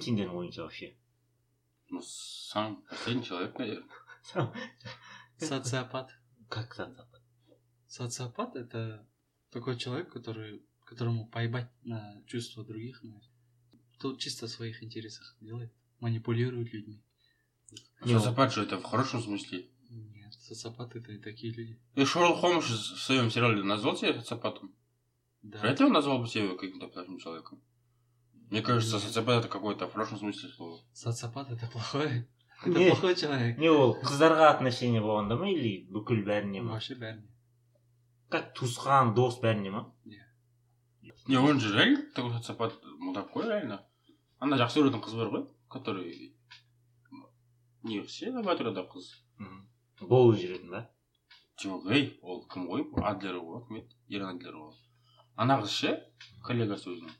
мудак дейтін кім сендердің ойыңша вообще Ну, сам последний человек, наверное. Социопат. как социопат Социопат это такой человек, который, которому поебать на чувства других. наверное. Кто чисто в своих интересах делает. Манипулирует людьми. Не, Социопат же это в хорошем смысле. Нет, социопаты это и такие люди. И Шерлок Холмс в своем сериале назвал себя социопатом? Да. Вряд ли он назвал бы себя каким-то плохим человеком. Мне кажется, социопат это какое-то в хорошем смысле слова. Социопат это плохой. Это Не. плохой человек. не ол қыздарға отношение болғанда ма или бүкіл бәріне ма Вообще бәріне. как туысқан дос бәріне ма Не, он же реально такой социопат, ну такой реально. Ана жақсы көретін қыз бар ғой, который... Не, все батырда қыз. Болып жүретін ба жоқ ей ол кім ғой адлер ғой кім еді адлер ғой ана қыз ше коллегасы өзінің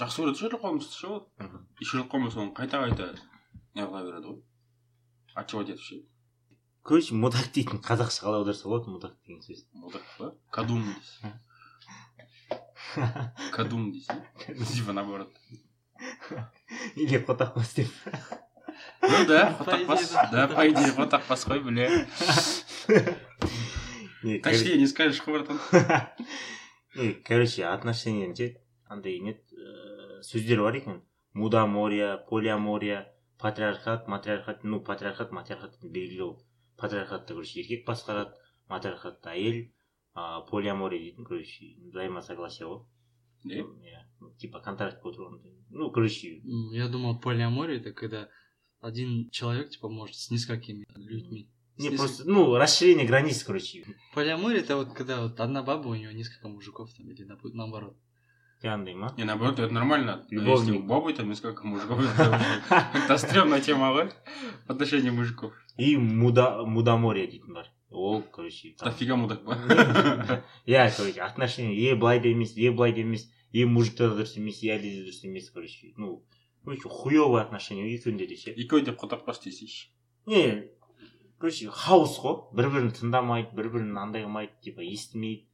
жақсы көреді шерлок холмсты ше ол и шерлок холмс оны қайта қайта неғыла береді ғой. Отчевать етіп ше короче мудак дейтін қазақша қалай аударса болады мудак деген сөз. Мудак па? Кадум дейсің. Кадум дейсің. Типа наоборот. Или қотақпас деп. Ну да идее, да. по идее хотақпас қой бля. Не точнее не скажешь қой братан короче отношениені ше андай не еді, сөздер бар екен. Мудамория полиамория патриархат матриархат ну патриархат матриархат белгілеу патриархатта короче еркек басқарады матриархатта әйел а, полиамория дейтін короче взаимосогласие ғой. Не иә ну, типа контракт отырғандай ну короче Я думал, полиамория это когда один человек типа может с несколькими людьми. Не просто ну расширение границ короче. Полиамория это вот когда вот одна баба, у нее несколько мужиков там или наоборот. Жаңағыдай ма не наоборот это нормально. Любовник. если у бабы там несколько мужиков это стрёмная тема ғой в отношении мужиков. И муда мудамория дейтін бар ол короче дофига мудак па иә короче отношения. Е былай да емес е былай да емес е мужиктар дұрыс емес е әлде де дұрыс емес короче. Ну короче хуевое отношение екеуінде де ше екеуі де қотақпас десейші не короче хаос қой бір бірін тыңдамайды бір бірін андай қылмайды типа естімейді.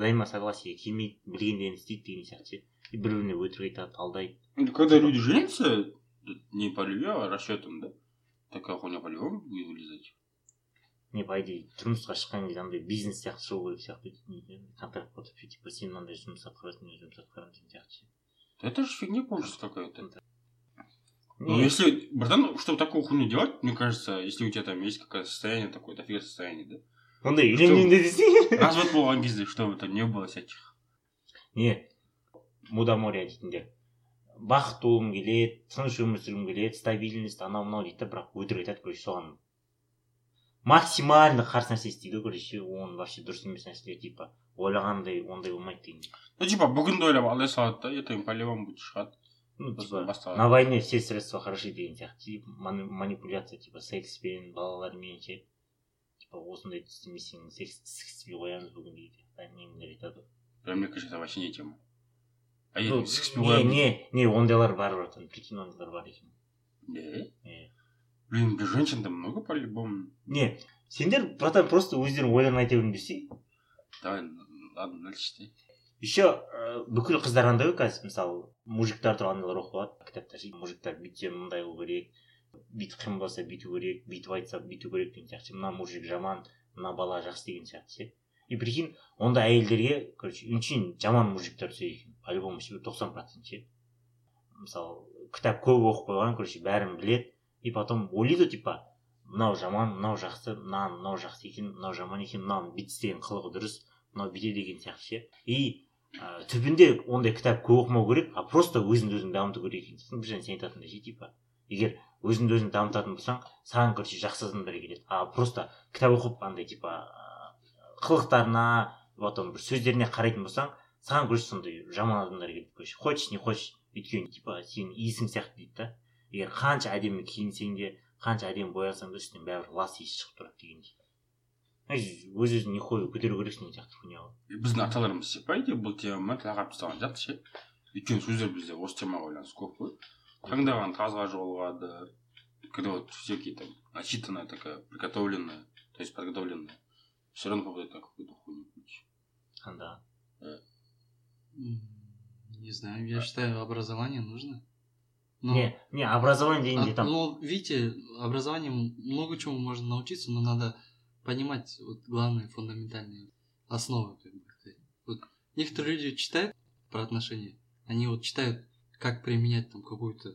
взаимосогласие келмейді білгендерін істейді деген сияқты ше и бір біріне өтірік айтады алдайды Ну, когда люди женятся, не по любви, а расчетом, да? Такая хуйня по-любому будет вылезать. не по идее тұрмысқа шыққан кезде андай бизнес сияқты шығу керек сияқты контракт қылып ше типа сен мынандай жұмыс атқарасың мен жұмыс атқарамын деген сияқты ше Это же фигня получится какая-то. Ну, Не, если, братан, чтобы такую хуйню делать, мне кажется, если у тебя там есть какое-то состояние такое, дофига состояние, да? ондай үйленейін де десең Развод болған кезде, чтобы там не было всяких. не мудамория дейтіндер бақытты болғым келеді тыныш өмір сүргім келеді стабильность анау мынау дейді да бірақ өтірік айтады короче соған максимально қарсы нәрсе істейді ғой короче оның вообще дұрыс емес нәрселер типа ойлағандай ондай болмайды деген Ну, типа, бүгінді ойлап алдай салады да, ертең по-любому будет шығады. ну типа на войне все средства хороши деген сияқты манипуляция типа секспен балалармен ше типа осындайды істемесең секс істей қоямыз бүгін дейді нелер айтады кажется, это вообще не тема. Не не ондайлар бар братан прикинь ондайлар бар екен Да? Е. Блин, для женщин там много по-любому. не сендер братан просто өздерің ойларын айта беріңдерші Давай, ладно, дальше читай. еще ә, бүкіл қыздар андай ғой қазір мысалы мужиктар туралы аналар оқып алады кітаптар мужиктар бүйтсе мындай қылу керек бүйтіп қимылдаса бүйту керек бүйтіп айтса бүйту керек деген сияқты. Мына мужик жаман мына бала жақсы деген сияқты ше. И прикинь ондай әйелдерге короче очень жаман мужиктар түседі екен. По любому тоқсан процент ше. Мысалы кітап көп оқып қойған короче бәрін біледі. И потом ойлайды типа мынау жаман мынау жақсы мынау мынау жақсы екен мынау жаман екен мынауның бүйтіп істеген қылығы дұрыс мынау бүйтеді деген сияқты ше и ә, түбінде ондай кітап көп оқымау керек а просто өзіңді өзің дамыту керек екенсің бір және сен айтатындай ше типа егер өзіңді өзің дамытатын болсаң саған короче жақсы адамдар келеді. А просто кітап оқып андай типа қылықтарына потом бір сөздеріне қарайтын болсаң саған короче сондай жаман адамдар келеді короче. Хочешь не хочешь өйткені типа сен иісің сияқты дейді да. Егер қанша әдемі киінсең де қанша әдемі боялсаң да үстінен бәрібір лас иіс шығып тұрады дегендей өз өзіңе нихуй көтеру керексің деген сияқты хуйня ғой біздің аталарымыз ше по идее бұл теманы лағап тастаған сияқты ше. Өйткені сөздер бізде осы темаға байланысты көп қой. Таңдаған тазға жолығады когда вот всякие там начитанная такая приготовленная то есть подготовленная все равно попадает на какую-то хуйню короче. қандай М, Не знаю, я считаю, образование нужно. Но- не не образование А, дегенде там ну, видите, образованием много чему можно научиться, но надо понимать вот главные фундаментальные основы. Как бы. Вот некоторые люди читают про отношения, они вот читают, как применять там какую-то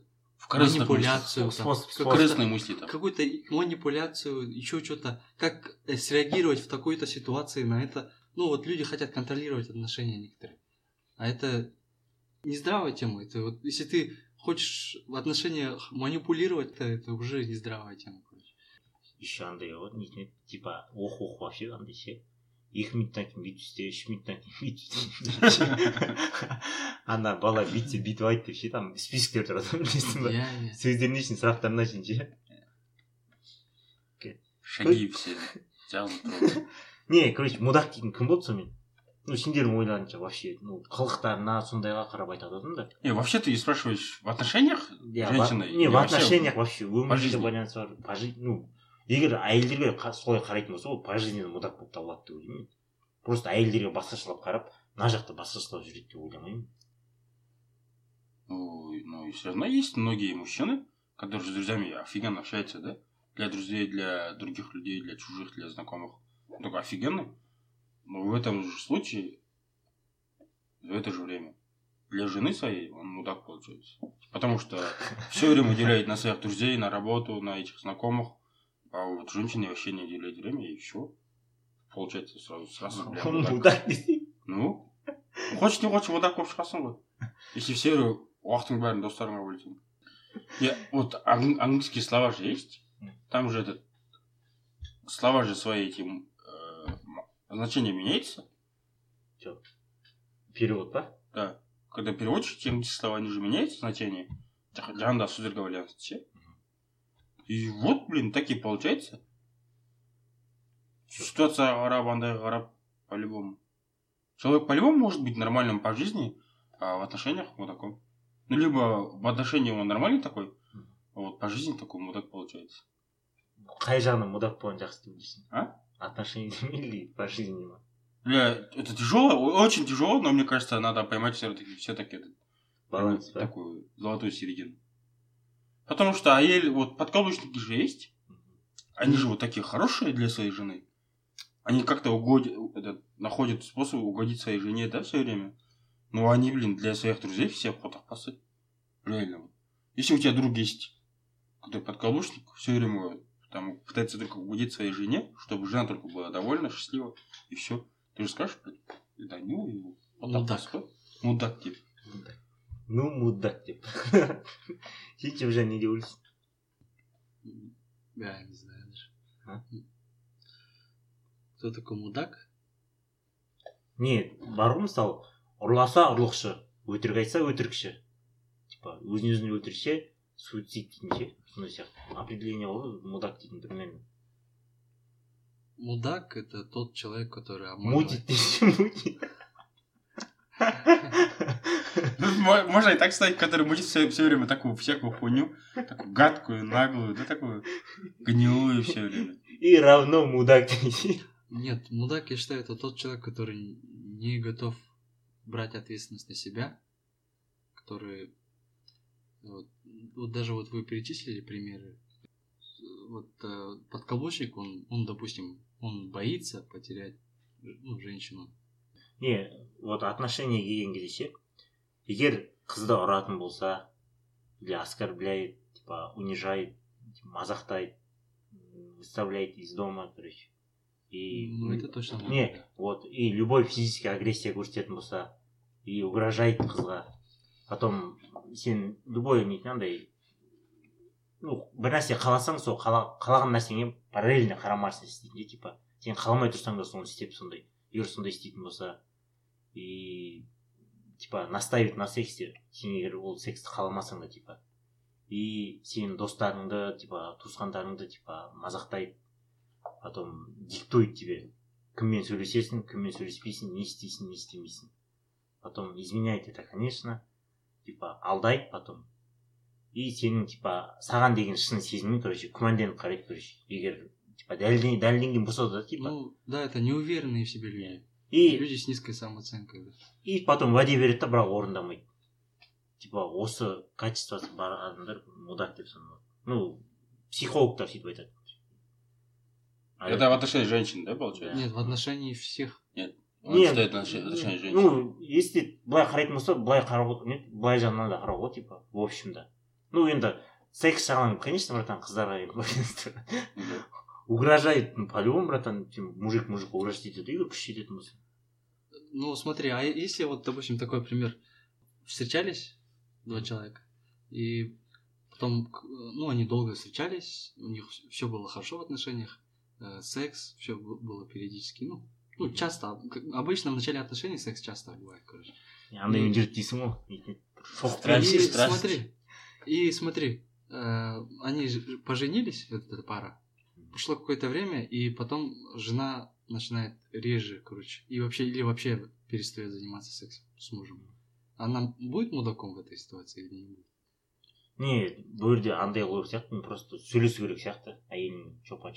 В корыстных манипуляцию, там, способ- какую-то- Корыстные мысли там. какую-то манипуляцию, еще что-то, как э, среагировать в такой-то ситуации на это. Ну, вот люди хотят контролировать отношения некоторые. А это не здравая тема. Это вот, если ты хочешь в отношениях манипулировать, то это уже не здравая тема, короче. еще андай нетін еді типа оқу оқып вообще андай екі минуттан кейін бүйтіп істе үш минуттан кейін бүйтіп істе ана бала бүйтсе бүйтіп айт деп ше там списоктер тұрады білесің ба Я, я. сөздеріне шейін сұрақтарына шейін ше Шаги все жазылып тұрады. не короче мудак дейтін кім болды сонымен ну сендердің ойларыңша вообще ну қылықтарына сондайға қарап айтады да Не, вообще ты спрашиваешь в отношениях иә, женщиной? не в отношениях вообще өмірде жизни? байланысы бар по жизни ну егер әйелдерге солай қарайтын болса ол по жизни мудак болып табылады деп ойлаймын просто әйелдерге басқашалап қарап мына жақта басқашалап жүреді деп ойламаймын Ну, ну, и все равно есть многие мужчины, которые с друзьями офигенно общаются, да? Для друзей, для других людей, для чужих, для знакомых. Он такой. Но в этом же случае, в это же время, для жены своей он мудак получается. Потому что все время уделяет на своих друзей, на работу, на этих знакомых. А вот женщине вообще не уделяет время, и все. Получается сразу, сразу мудак. десе Ну, хочешь не хочешь мудак болып шығасың ғой если все уақытың бәрін достарыңа бөлсең я вот ан- английские слова же есть? Там же этот слова же свои эти э, значение меняется перевод па да. Когда переводишь английские слова они же меняются значение Жа- жаңағындағы сөздерге байланысты ше и вот блин так и получается. Ситуацияға қарап андайға қарап по-любому. Человек по-любому может быть нормальным по жизни а в отношениях мудаком ну либо в отношениях он нормальный такой а вот по жизни такой мудак получается. Қай жағынан мудак болған жақсы деп А? отношениями или по жизни ма Бля, это тяжело, очень тяжело, но мне кажется, надо поймать все-таки все-таки этот баланс такую золотую середину. Потому что Аэль, вот подкаблучники же есть, они же вот такие хорошие для своей жены. Они как-то угодят, находят способ угодить своей жене, да, все время. Но они, блин, для своих друзей все в потах пасы. Реально. вот. Если у тебя друг есть, который подкаблучник, все время там пытается только угодить своей жене, чтобы жена только была довольна, счастлива, и все. Ты же скажешь, блядь, да ну его. Мудак. Мудак, типа. мудак ну мудак деп сен жан не деп ойлайсың Я не знаю даже. А? Кто такой мудак? не бар ғой мысалы ұрласа ұрлықшы өтірік айтса өтірікші типа өзін өзін өлтірсе суицид дейтін ше сондай сияқты определение ғой мудак дейтін примерно Мудак это тот человек, который обманывает. мутит десе мутит Мо- можно и так сказать, который мутит все, время такую всякую хуйню, такую гадкую, наглую, да такую гнилую все время. и равно мудак Нет, мудак, я считаю, это тот человек, который не готов брать ответственность на себя, который... Вот, вот даже вот вы перечислили примеры. Вот э, подкаблучник, он, он, допустим, он боится потерять ну, женщину. Не вот отношение келген кезде ше егер қызды ұратын болса или оскорбляет типа унижает мазақтайды выставляет из дома короче и Ну, это точно не вот и любой физический агрессия көрсететін болса и угрожает қызға. Потом сен любой нетін андай ну бір нәрсе қаласаң сол қала- қалаған нәрсеңе параллельно қарама қарсы істейтін де типа сен қаламай тұрсаң да соны істеп сондай егер сондай істейтін болса и типа настаивать на сексе сен егер ол сексті қаламасаң да типа. И сенің достарыңды типа туысқандарыңды типа мазақтайды. Потом диктует тебе кіммен сөйлесесің кіммен сөйлеспейсің не істейсің не істемейсің. Потом изменяет это конечно. Типа алдайды потом. И сенің типа саған деген шын сезімің короче күмәнданып қарайды короче егер типа дәлелден- дәлелденген болса да типа. Ну, да, это неуверенные в себе люди. И Люди с низкой самооценкой. да. и потом уәде береді да бірақ орындамайды типа осы качествосы бар адамдар мудак деп саналады ну психологтар сөйтіп айтады А Это в отношении женщин, да, получается? Нет, в отношении всех. Он Нет, считает женщин. ну если былай қарайтын болса былай қарауға не былай жағынан да қарауға типа в общем-да ну енді секс жағынан конечно братан қыздарға байланысты Да. угрожает ну, по-любому братан тем мужик мужику угрожать етеді егер күш жететін болса Ну, смотри, а если вот, допустим, такой пример. Встречались два человека, и потом, к- ну, они долго встречались, у них все было хорошо в отношениях, э, секс, все было периодически, ну, ну, часто, как- обычно в начале отношений секс часто бывает, короче. андаймен жүреді дейсің ғой өйтіп шоқ Страсть, и страсть. смотри, и смотри, э, они же поженились, вот эта пара, прошло какое-то время, и потом жена начинает реже, короче, и вообще, или вообще перестает заниматься сексом с мужем. Она будет мудаком в этой ситуации или не будет? не бұл жерде андай қылу сияқты просто сөйлесу керек сияқты әйелмен чопа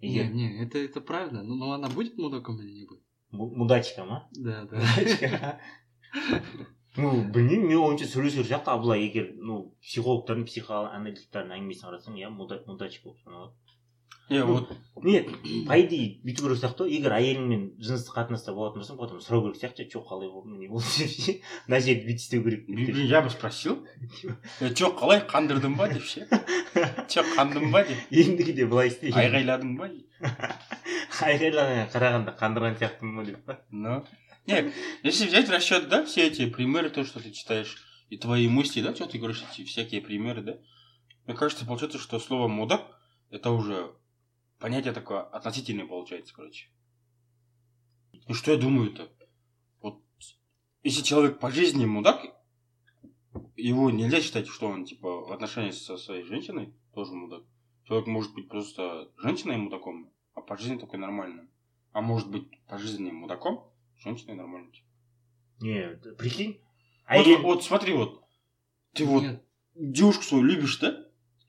Не, не, это, это правильно, но, но она будет мудаком или не будет? му- мудачка ма Да, да. ну білмеймін менің ойымша сөйлесу керек сияқты ал былай егер ну психологтардың психоаналитиктердің әңгімесін қарасаң иә муда- мудачка болып саналады. Ну, вот. Не по идее бүйту керек сияқты ғой егер әйеліңмен жыныстық қатынаста болатын болсаң потом сұрау керек сияқты че қалай болды не болды деп ше. Мына жерде бүйтіп істеу керек я бы спросил. Е, че қалай қандырдың ба деп ше? Че қандың ба деп? Ендігіде былай істей. Айғайладың ба деп. айқайлағанға қарағанда қандырған сияқтымын ма деп па. Ну, нет, если взять в расчет, да, все эти примеры, то, что ты читаешь, и твои мысли, да, что ты говоришь, эти всякие примеры, да, мне кажется, получается, что слово мудак, это уже понятие такое относительное получается, короче. И что я думаю-то? Вот, если человек по жизни мудак, его нельзя считать, что он, типа, в отношении со своей женщиной тоже мудак. Человек может быть просто женщиной мудаком, а по жизни такой нормальным. А может быть по жизни мудаком, женщиной нормальным. типа. не прикинь Вот, әйел вот смотри, вот, ты вот Нет, девушку свою любишь, да?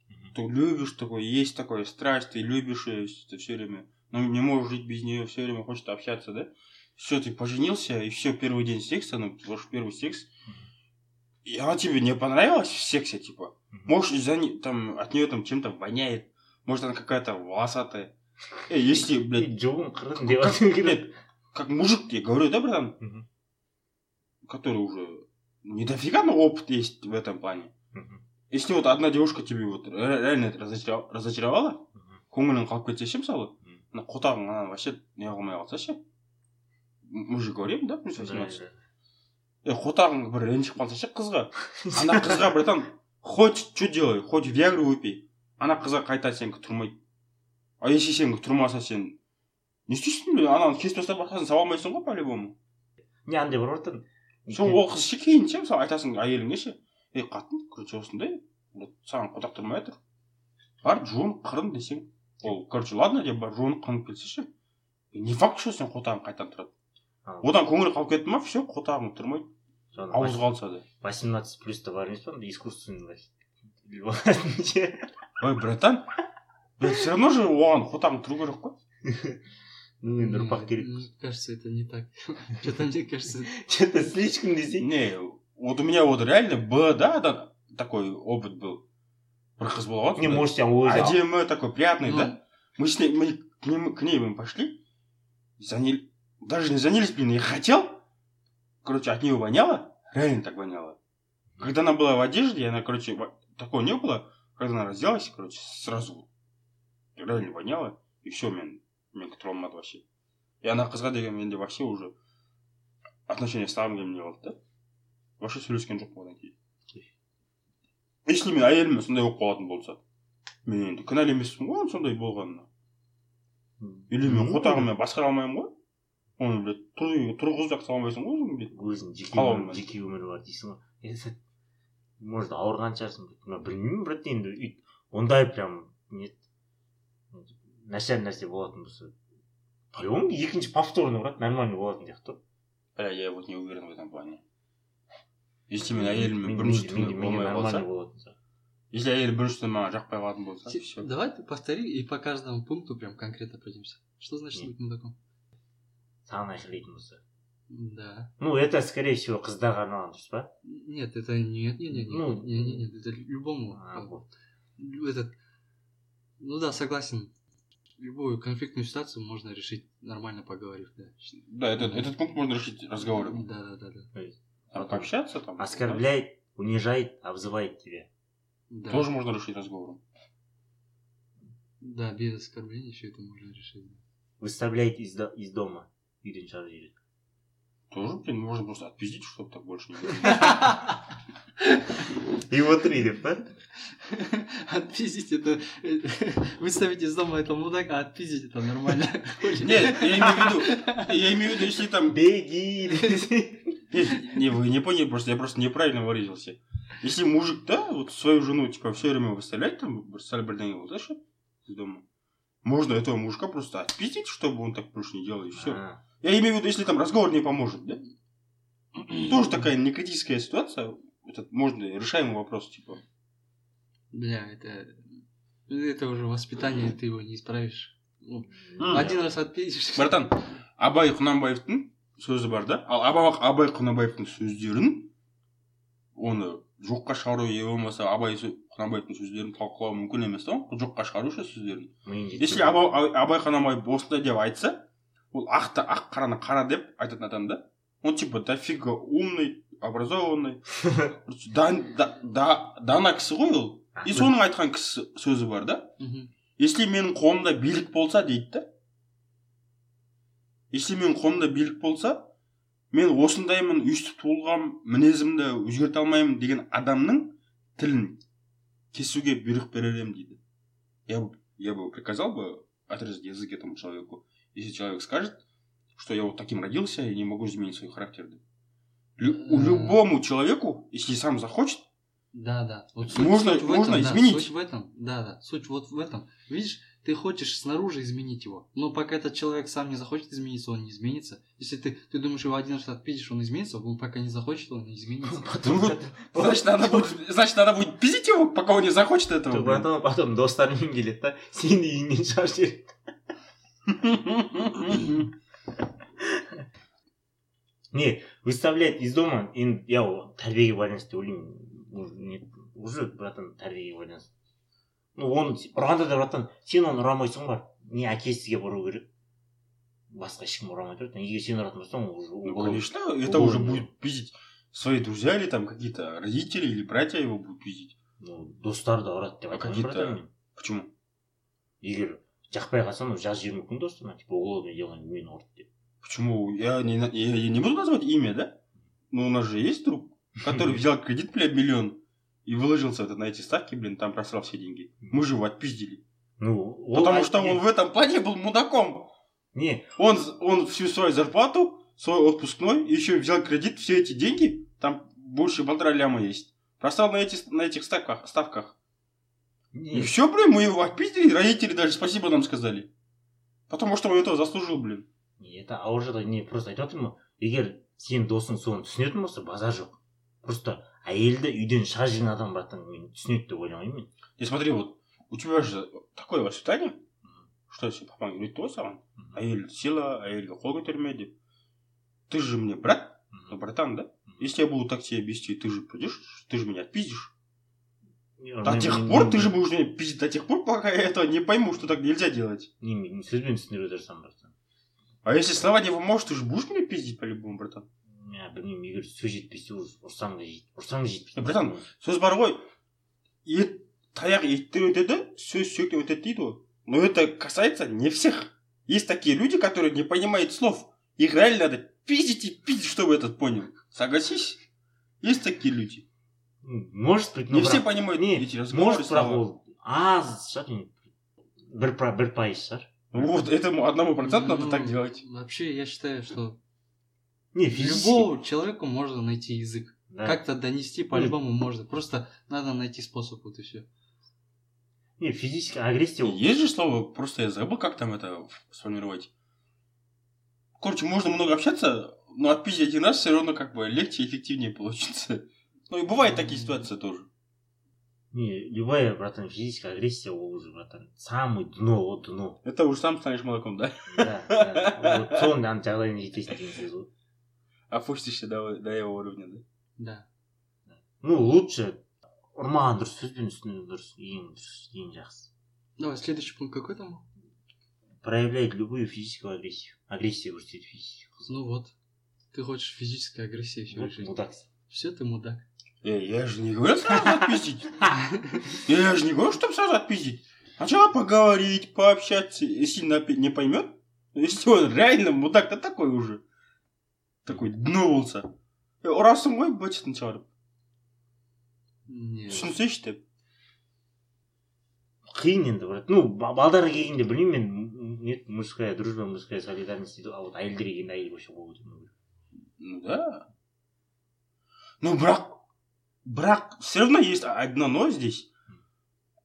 Мгм. Ты любишь такое, есть такое страсть, ты любишь ее все время, но не можешь жить без нее, все время хочет общаться, да? Все, ты поженился, и все, первый день секса, ну, ваш первый секс, и она тебе не понравилась в сексе, типа. Может, из-за не- там, от нее там чем-то воняет, может, она какая-то волосатая. Эй, если, блядь, жолын қырдың деп как мужик тебе говорю, да, братан, Мгм. который уже не дофига, но опыт есть в этом плане. Мгм. Если вот одна девушка тебе вот ре- реально разочаров- разочаровала, Мгм. көңілің қалып кетсе ше мысалы мына қотағың ана вообще не қылмай қалса ше мы же говорим да плюс Да, 18 да. е қотағың бір ренжіп қалса ше қызға ана қызға братан хоть что делай хоть виагру выпей ана қызға қайта сенікі тұрмайды а если сенікі тұрмаса сен не істейсің ананы кесіп тастап басқасын сала алмайсың ғой по любому не андай бар братан сол ол қыз ше кейін ше мысалы айтасың әйеліңе ше ей қатын короче осындай вот саған қотақ тұрмай жатыр бар жуын қырын десең ол короче ладно деп бар жуынып қырынып келсе ше. Не факт что сен қотағың қайтадан тұрады одан көңілі қалып кетті ма все қотағың тұрмайды ауызға алса да 18 плюс-то бар емес па андай искусственный ой братан. Все равно же оған қотағың тұру керек қой ну енді не, ұрпақ керек мне кажется, это не так. Что-то мне кажется, че то слишком десең не вот у меня вот реально б да да, такой опыт был бір қыз болған не сондай. может сен өзі әдемі такой приятный ну, да мы с ней мы к, ним, к ней мы пошли заняли даже не занялись блин я хотел короче от нее воняло реально так воняло когда она была в одежде она короче во- такого не было когда она разделась короче сразу реально воняло и все мен мен құтыра алмады вообще. И ана қызға деген менде вообще уже отношения ұстағым келмей қалды да. Вообще сөйлескен жоқпын одан кейін. Если мен әйеліме сондай болып қалатын болса мен енді кінәлі емеспін ғой оның сондай болғанына. Или мен қотағыммен басқара алмаймын ғой. Оны блядь тұр- тұрғызып жақсы алмайсың ғой өзің блядь. Жеке өмірі- жеке өмірі бар дейсің ғой. Енді может ауырған шығарсың білмеймін брат енді ондай прям не нашар нәрсе болатын болса по любому екінші повторный брат нормальный болатын сияқты ғой бля я вот не уверен в этом плане если мен Мен- әйеліммен мен- бірінші түні болмай қалса если әйел бірінші түні маған жақпай қалатын болса все Давай ты повтори и по каждому пункту прям конкретно пройдемся. Что значит быть мудаком? саған айқайлайтын болса Да. ну это скорее всего қыздарға арналған дұрыс па Нет, это нет, нет, нет, Ну, нет, нет, нет, это любому. Вот. Этот, ну да, согласен. Любую конфликтную ситуацию можно решить нормально поговорив, да. Да, этот, этот пункт можно решить разговором. Да, да, да, да. То есть А потом пообщаться там. оскорбляет унижает обзывает тебя Да, да, Тоже можно решить разговором. да, без оскорбления все это можно решить. да. выставляет из, до- из дома шығарып жібереді Тоже, блин, можно просто отпиздить, чтобы так больше не было. и вот деп па Отпиздить это... Выставить из дома это мудак, а отпиздить это нормально. Нет, я имею в виду, я имею в виду, если там... беги Не, не, вы не поняли, просто я просто неправильно выразился. Если мужик, да, вот свою жену, типа, все время выставлять, там, бросали бірдеңе болса ше, из дома, можно этого мужика просто отпиздить, чтобы он так больше не делал, и все. А, Я имею в виду, если там разговор не поможет, да? Тоже такая не критическая ситуация, этот можно решаемый вопрос, типа. Бля, это... Это уже воспитание, ты его не исправишь. Ну, М. Один раз отпиздишь. братан абай құнанбаевтың сөзі бар да ал абай, абай құнанбаевтың сөздерін оны жоққа шығару не болмаса абай сө- құнанбаевтың сөздерін талқылау мүмкін емес та ғой жоққа шығару ше сөздерін миың жетпей если абай, абай құнанбаев осындай деп айтса ол ақты ақ қараны қара деп айтатын адам да. Он типа дофига умный образованный. Да, да, да, дана кісі ғой ол. И соның айтқан кісі сөзі бар да. Если менің қолымда билік болса дейді да. Если менің қолымда билік болса мен осындаймын өйстіп туылғам мінезімді өзгерте алмаймын деген адамның тілін кесуге бұйрық берер едім дейді. Я бы я бы приказал бы отрезать язык этому человеку. если человек скажет что я вот таким родился и не могу изменить свой характер Лю- у Э. любому человеку если сам захочет Да, да. Вот Можно- в можно этом, да, изменить. суть в этом, да, да. Суть вот в этом. Видишь, ты хочешь снаружи изменить его, но пока этот человек сам не захочет измениться, он не изменится. Если ты, ты думаешь, его один раз отпиздишь, он изменится, он пока не захочет, он не изменится. потом Ну, значит надо будет значит надо будет пиздить его пока он не захочет этого Жоқ, блин. братан потом достарымен келеді да сені үйіңнен шығарып жібереді не выставлять из дома енді я ол тәрбиеге байланысты деп ойлаймын Уже не- уже братан тәрбиеге байланысты ну оны с- ұрғанда да братан сен оны ұрамайсың бар не әкесіге ұру керек басқа ешкім ұрамай тұрады егер сен ұратын болсаң ол уже Ну, уголовный. конечно, это уже Уголовный. будет пиздить свои друзья или там какие-то родители или братья его будут пиздить. ну достары да ұрады деп А айтамын какие-то- братан мен Почему? егер жақпай қалсам жазып жіберуі мүмкін достарына типа уголовное дело мені ұрды деп Почему? Я не, на- я, я не буду назвать имя, да? Но у нас же есть друг, который взял кредит, блядь, миллион и выложился это на эти ставки, блин, там просрал все деньги. Мы же его отпиздили. ну ол Потому ай- что не, он в этом плане был мудаком. не Он, он всю свою зарплату, свой отпускной, и еще взял кредит, все эти деньги, там больше полтора ляма есть. Просрал на, эти, на этих ставках. ставках. И не все, блин, мы его отпиздили, родители даже спасибо нам сказали. Потому что он этого заслужил, блин. не это ауыр жағдай не просто айтып жатырмын ғой егер сенің досың соны түсінетін болса базар жоқ просто әйелді үйден шығарып жіберген адам братан мен түсінеді деп ойламаймын мен И смотри, вот, у тебя же такое воспитание, что если папаң үйретті ғой саған әйел сила әйелге қол көтерме деп ты же мне брат ну братан да если я буду так себя вести ты же придешь ты же меня отпиздишь до тех пор ты же будешь меня пиздить до тех пор пока я этого не пойму что так нельзя делать не мен сөзбен түсіндіре отырсам братан а если слова не поможешь ты же будешь меня пиздить по-любому братан мен білмеймін егер сөз жетпесе уже ұрсаң да жет ұрсаң да жетпейді Е, братан, сөз бар ғой ет таяқ еттен өтеді сөз сүйектен өтеді дейді ғой но это касается не всех есть такие люди которые не понимают слов их реально надо пиздить и пиздить чтобы этот понял согласись есть такие люди М, может быть не но все бірақ- понимают не эти разговоры может бірақ слова. ол аз шығар енді бір про- бір пайыз шығар вот этому одному проценту надо Ну, так делать Вообще, я считаю, что не физически любому человеку можно найти язык. да. Как-то донести по-любому можно. Просто надо найти способ, вот и все. не физическая агрессия ол есть же слово просто я забыл как там это сформировать короче можно много общаться но отпиздить один раз все равно как бы легче и эффективнее получится ну и бывают такие ситуации тоже не любая братан физическая агрессия ол уже братан самый дно ол дно Это уже сам станешь молоком, да? да, да. вот соның ана жағдайына жетесің деген сөз ғой опустишься до, до его уровня, да? Да. ну лучше ұрмаған дұрыс сөзбен үстіне дұрыс ең дұрыс ең жақсы Давай, следующий пункт какой там? был? проявлять любую физическую агрессию агрессия көрсетеді физическую Ну вот. Ты хочешь физической агрессии всю вот жизнь. мудаксың Все, ты мудак. Эй, я же не говорю сразу отпиздить. Я же не говорю, чтобы сразу отпиздить. Сначала поговорить, пообщаться, если не поймет. Если он реально мудак, то такой уже. Такой. Е, ұрасың ғой бөтетін шығарып түсінсейші деп қиын енді брат ну ба- балдарға келгенде білмеймін мен нет мужская дружба мужская солидарность дейді ғой. а вот әйелдерге келгенде әйел вообще керек ну да ну бірақ бірақ все равно есть одно но здесь.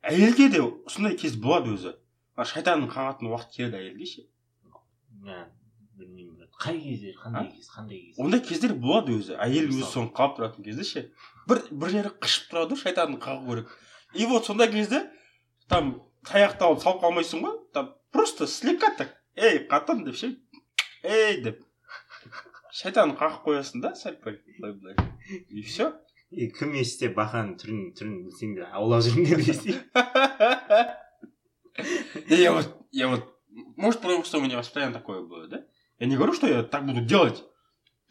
Әйелге де сондай кез болады өзі. Шайтанның қағатын уақыт келеді әйелге ше. Білмеймін қай кезде қандай кез қандай кез? Ондай кездер болады өзі. Әйел өзі соны қалап тұратын кезде ше. Бір бір жері қышып тұрады ғой шайтанның қағу керек. И вот сондай кезде там таяқты алып салып қалмайсың ғой там просто слегка так ей қатын деп ше. Ей деп. Шайтанын қағып қоясың да сәл пәл былай былай и все и кім естісе бақаның түрін түрін білсеңдер аулақ жүріңдер десе я вот я вот может потому что у меня воспитание такое было да я не говорю что я так буду делать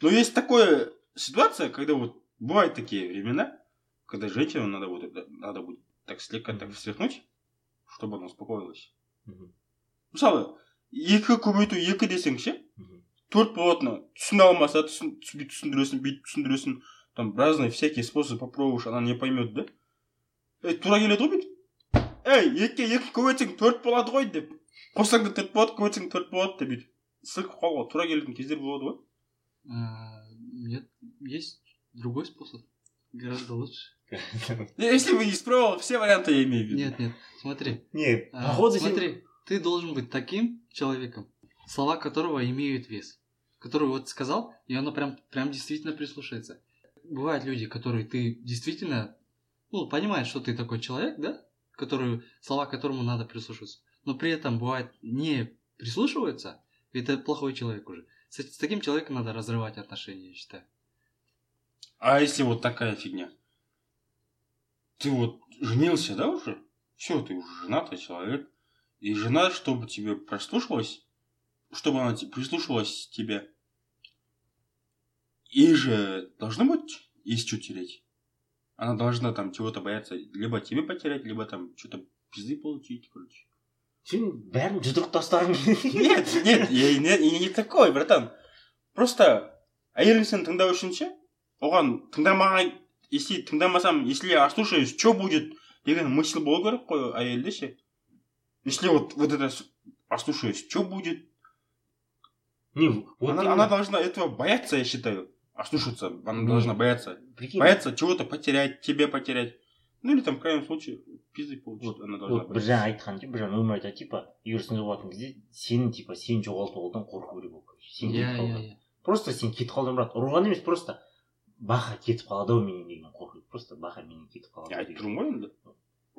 но есть такая ситуация когда вот бывают такие времена когда женщину надо вот надо будет так слегка так встряхнуть чтобы она успокоилась мысалы екі көбейту екі десең ше төрт болатыны түсіне алмаса түсін- түс- бүйтіп түсіндіресің бүйтіп түсіндіресің там разные всякие способы попробуешь она не поймет да ей тура келеді ғой бүйтіп ей екіге екі көбейтсең төрт болады ғой деп қоссаң да төрт болады көбейтсең төрт болады деп бүйтіп сілкіп қалуға тура келетін кездер болады ғой А, Нет, есть другой способ. Гораздо лучше. если вы не испробовал все варианты я имею в виду Нет, нет, смотри. не а, походу сен смотри, ты должен быть таким человеком, слова которого имеют вес. Который вот сказал, и оно прям, прям действительно прислушается. Бывают люди, которые ты действительно, ну, понимаешь, что ты такой человек, да? Который, слова которому надо прислушиваться. Но при этом бывает не прислушиваются, это плохой человек уже. С, с таким человеком надо разрывать отношения, я считаю. а если вот такая фигня ты вот женился да уже все ты уже женатый человек и жена чтобы тебе прослушалась чтобы она к тебе ей же должно быть есть что терять она должна там чего-то бояться либо тебе потерять либо там что-то пизды получить короче сен бәрін жұдырық тастағың келеді нет нет я не, я не такой братан просто әйелің сені тыңдау үшін ше оған тыңдамаған если тыңдамасам если я ослушаюсь что будет деген мысль болу керек қой әйелде ше если вот вот это с- ослушаюсь что будет не вот она, именно, она должна этого бояться я считаю ослушаться она Не. должна бояться прикинь, бояться чего-то потерять тебе потерять ну или там в крайнем случае пизды получить вот, она должна вот бір бояться. жаңа айтқан типа бір жаңа өмір айтады типа егер сондай болатын кезде сені типа сені жоғалтудан қорқу керек ол короче. сен Я, кетіп я, қалудан я. просто сен кетіп қалдың брат ұрған емес просто баха кетіп қалады ау менен деген қорқу просто баха менен кетіп қалады я ау айтып деген. тұрмын ғой енді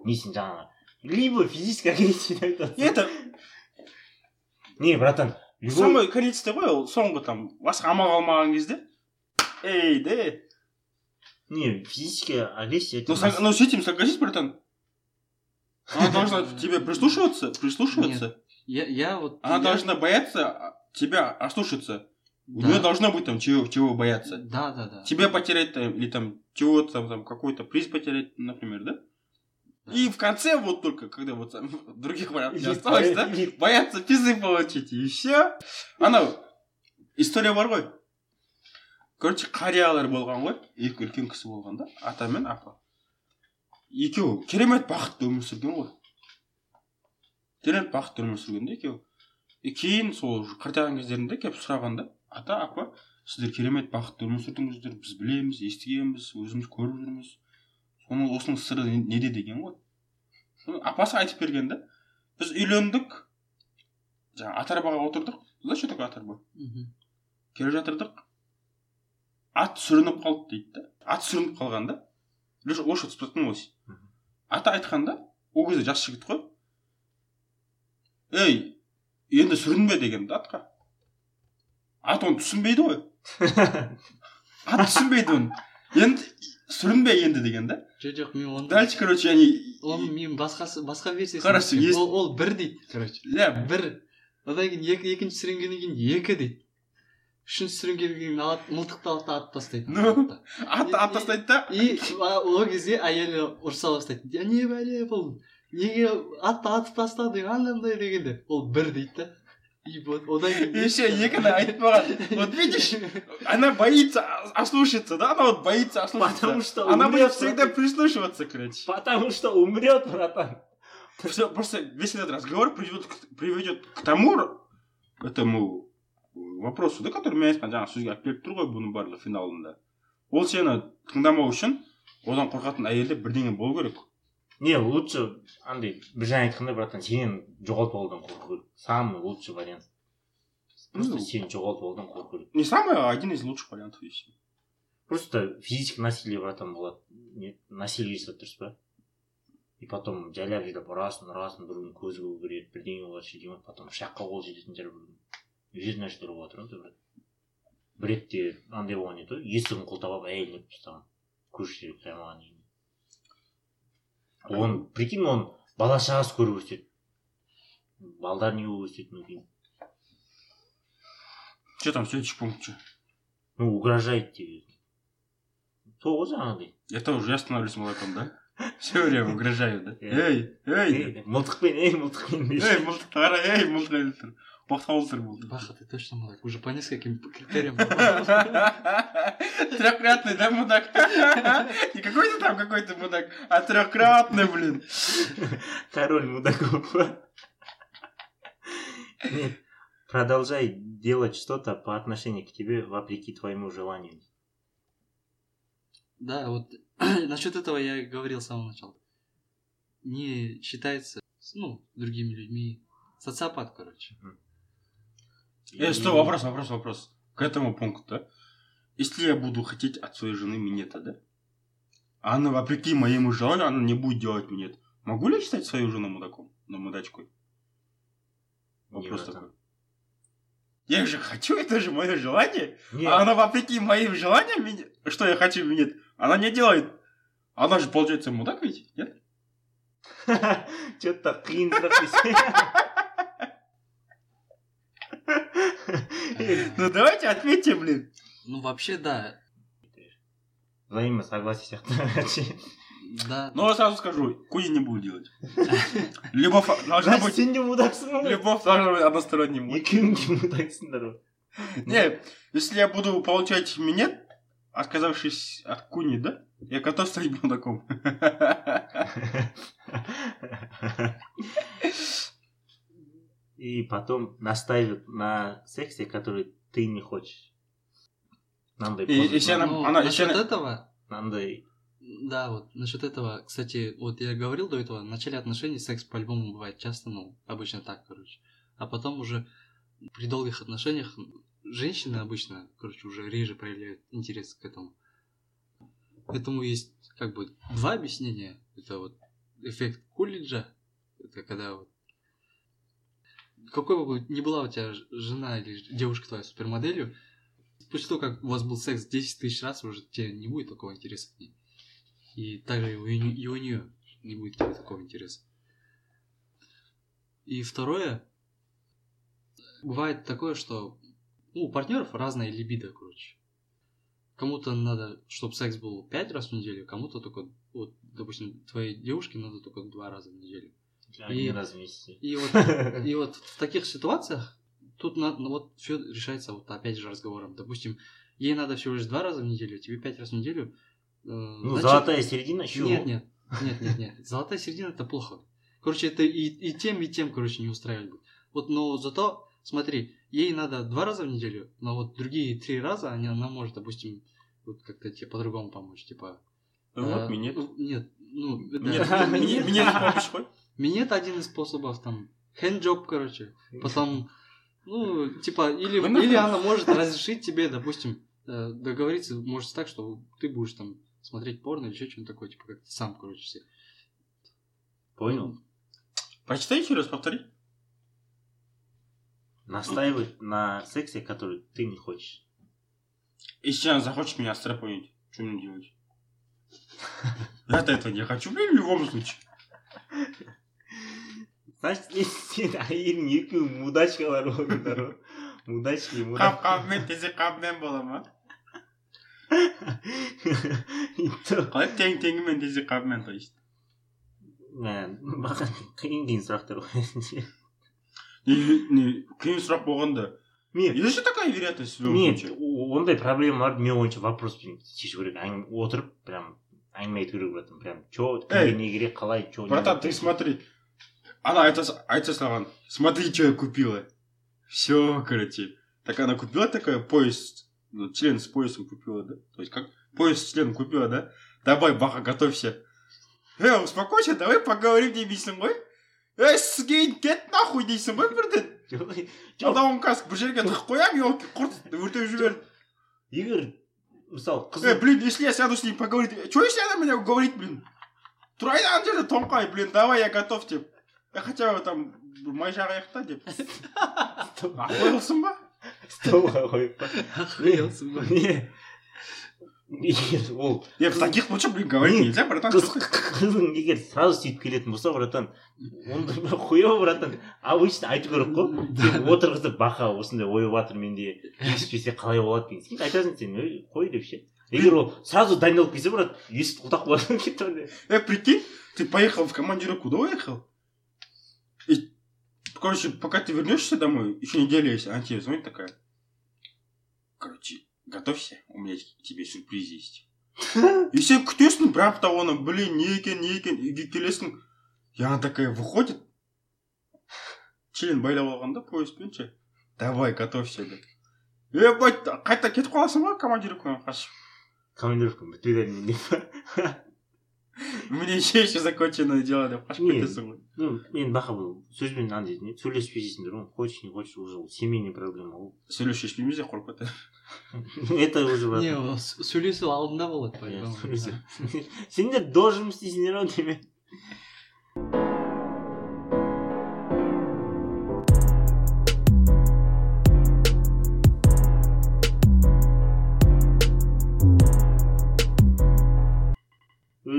не сен жаңағы либо физическая агрессия айтып И это не братан любой самое количество ғой ол соңғы там басқа амал қалмаған кезде ей де не физическая агрессия это ну, сог- ну с этим согласись братан. Она должна к тебе прислушиваться прислушиваться. Я, я вот... она я- должна бояться а, тебя ослушаться. У Да. нее должно быть там чего чего бояться. Да, да, да. тебя потерять там, или там чего-то там, там какой-то приз потерять например да? Да. и в конце вот только когда вот там других вариантов не осталось да боятся пизды получить и все анау история бар ғой короче қариялар болған ғой. Екі үлкен кісі болған да. Ата мен апа. Екеуі керемет бақытты өмір сүрген ғой. Керемет бақытты өмір сүрген да екеуі. И кейін сол қартайған кездерінде келіп сұраған да. Ата апа сіздер керемет бақытты өмір сүрдіңіздер. Біз білеміз естігенбіз өзіміз көріп жүрміз. Соның осының сыры не- неде деген ғой. Соны апасы айтып берген да. Біз үйлендік. Жаңағы ат арбаға отырдық. Знаешь что такое ат арба келе жатырдық. Ат сүрініп қалды дейді да. Ат сүрініп қалған да лошадь споткнулась ата айтқан да ол кезде жас жігіт қой. Ей енді сүрінбе деген да атқа. Ат оны түсінбейді ғой. Ат түсінбейді оны. Енді сүрінбе енді деген да. Жоқ жоқ мен оны дальше короче они оның мен басқасы басқа естимін. есть- ол, ол бір дейді короче. Иә бір. Одан кейін екі, екінші сүренгеннен кейін екі дейді. Үшінші сүренгеннен кейін алады мылтықты алады да атып тастайды. Ну. ат ат тастайды да. и ол кезде әйелі ұрыса бастайды. Я не бәле бұл неге атты атып тастадың андай мындай дегенде. Ол бір дейді. Да и вот одан кейін еще екіні айтпаған вот видишь она боится ослушаться да? Она вот боится ослушаться. Потому что она будет всегда прислушиваться короче Потому что умрет, братан. Всё, просто весь этот разговор приведет к, приведет к тому этому вопросу да который мен айтқан жаңағы сөзге алып келіп тұр ғой бұның барлығы финалында ол сені тыңдамау үшін одан қорқатын әйелде бірдеңе болу керек Не, лучше, андай, бір жаңа айтқандай, братан, сенен жоғалтып алудан қорқу керек. Самый лучший вариант. Просто Ну. сені жоғалтып алудан қорқу керек. не самый а один из лучших вариантов и всё. Просто физический насилие, братан, болады. Не, насилие жасап тұрсыз ба? И потом жайлап жайлап ұрасын ұрасын біреудің көзі көгереді бірдеңе болады потом пышаққа қол жететін шығар біреудің жүз нәрселер болып жатыр ғой бір. Ретте андай болған еді ғой. Есігін құлтап алып әйелін тастаған көршілері қиямаған үйіне. Оны прикинь оны бала шағасы көріп өседі. Балдар не болып өсетінін кейін что там следующий пункт что ну угрожает тебе. Сол ғой жаңағыдай. Это уже я становлюсь молоком да? Все время угрожаю да? Иә. эй эй! Ей, мылтықпен ей мылтықпен ей деші. мылтық қара ей мылтық іліп тұр. Тұр болды Баха, ты точно мудак. Уже по нескольким критериям. Трехкратный, да, мудак? Не какой-то там какой-то мудак, а трехкратный, блин. король мудаков нет продолжай делать что-то по отношению к тебе вопреки твоему желанию Да, вот насчет этого я и говорил с самого начала. Не считается, ну, другими людьми. Социопат, короче. Э, стой, вопрос, вопрос, вопрос. К этому пункту, да? Если я буду хотеть от своей жены минета, да? А она, вопреки моему желанию, она не будет делать минет. Могу ли я считать свою жену мудаком? Ну, мудачкой? Вопрос Не, такой. Я же хочу, это же мое желание. Нет, А она вопреки моим желаниям, что я хочу минет, она не делает. Она же, получается, мудак ведь, нет? сұрақ десе. Ну, давайте отметьте, блин. Ну, вообще, да. взаимно согласие сияқты Да. Но я сразу скажу, Куни не будет делать. Любовь должна быть... Любовь должна быть односторонним. Не, если я буду получать минет, отказавшись от Куни, да? Я готов стать мудаком. И потом настаивают на сексе, который ты не хочешь. Мынандай И- если она- Ну, она- насчет она- этого, мынандай да, вот, насчет этого, кстати, вот я говорил до этого, в начале отношений секс по-любому бывает часто, ну, обычно так, короче. А потом уже при долгих отношениях женщины обычно, короче, уже реже проявляют интерес к этому. Этому есть как бы два объяснения. Это вот эффект Кулиджа, это когда вот какой бы ни была у тебя жена или девушка твоя супермоделью, после того, как у вас был секс 10 тысяч раз, уже тебе не будет такого интереса к ней. И также и у, и у нее не будет тебе такого интереса. И второе, бывает такое, что ну, у партнеров разная либидо, короче. Кому-то надо, чтобы секс был пять раз в неделю, кому-то только, вот, допустим, твоей девушке надо только два раза в неделю. Один раз в месяц. И вот, и вот в таких ситуациях тут надо, ну, вот все решается вот опять же разговором. Допустим, ей надо всего лишь два раза в неделю, тебе пять раз в неделю. э, Ну, значит- золотая середина, чего? Нет, нет, нет, нет, нет. Золотая середина это плохо. Короче, это и, и тем, и тем, короче, не устраивать будет. Вот, но зато, смотри, ей надо два раза в неделю, но вот другие три раза они, она может, допустим, вот как-то тебе по-другому помочь, типа. Ну э, вот, минет. ну, Нет, ну, да. Помощью. Минет один из способов, там, хенджоп, короче. Потом, ну, типа, или, или она может разрешить тебе, допустим, э, договориться, может так, что ты будешь там смотреть порно или еще что-нибудь такое, типа, как ты сам, короче, себе. Понял? Прочитай еще раз, повтори. настаивать на сексе, который ты не хочешь. Если она захочет меня острапонить, что мне делать? Я-то этого не хочу, в любом случае. Значит, сен әйелің екеуің мудачкалар болдыңдар ғой мудачки Қап қапмен тезек қапмен бола ма қалай тең теңімен тезек қапмен то есть. Маған қиын қиын сұрақтар не не қиын сұрақ болғанда мен есть же такая вероятность мен ондай проблемаларды мен ойымша вопроспен шешу керек отырып прям. әңгіме айту керек братан прям че Эй, кімге не керек қалай че братан ты смотри она это айтса саған смотри что я купила все короче так она купила такая пояс ну, член с поясом купила да то есть как пояс с членом купила да давай баха готовься э успокойся давай поговорим деймейсің ғой ей сізге кет нахуй дейсің ғой бірден жоқ алда қазір бір жерге тығып қоямын елки құрт өртеп жіберіп егер мысалы Э, қыз блин, если я сяду с ним поговорить, что если она меня говорит, блин? Турай ана жерде тоңқай, блин, давай я готов деп. Я хотя бы там май жағайық та деп. Ақылсың ба? столға қойып па Охуелсың ба? не егер ол Не, в таких случаях, блин, говорить Не, нельзя, братан. қыз что ты? қызың егер сразу сөйтіп келетін болса братан онда бір хуево братан обычно айту керек қой сен отырғызып бақа осындай ой жатыр менде келіспесе қалай болады деген сен айтасың сен ей қой деп ше егер ол сразу дайындалып келсе брат есікті құлдақ болады кетті Э, прикинь, ты поехал в командировку, куда уехал? И, короче, пока ты вернешься домой, еще неделя есть, она тебе звонит такая. Короче, готовься, у меня к тебе сюрприз есть. И сен күтесің бір апта оны блин не екен не екен үйге келесің и она такая выходит. Член байлап алған да ше давай готовься деп ебать қайта кетіп қаласың ғой командировкадан қашып командировка бітпеді менде у меня еще еще законченное дело деп қашып кетесің ғой ну мен бақа бұл сөзбен андай не сөйлеспейсіңдер ғой хочешь не хочешь уже ол семейный проблема. Ол сөйлеу шешпейміз де қорқып это уже Не, ол сөйлесу алдында болады сөйлесу. сендер должен істейсіңдер ғой деме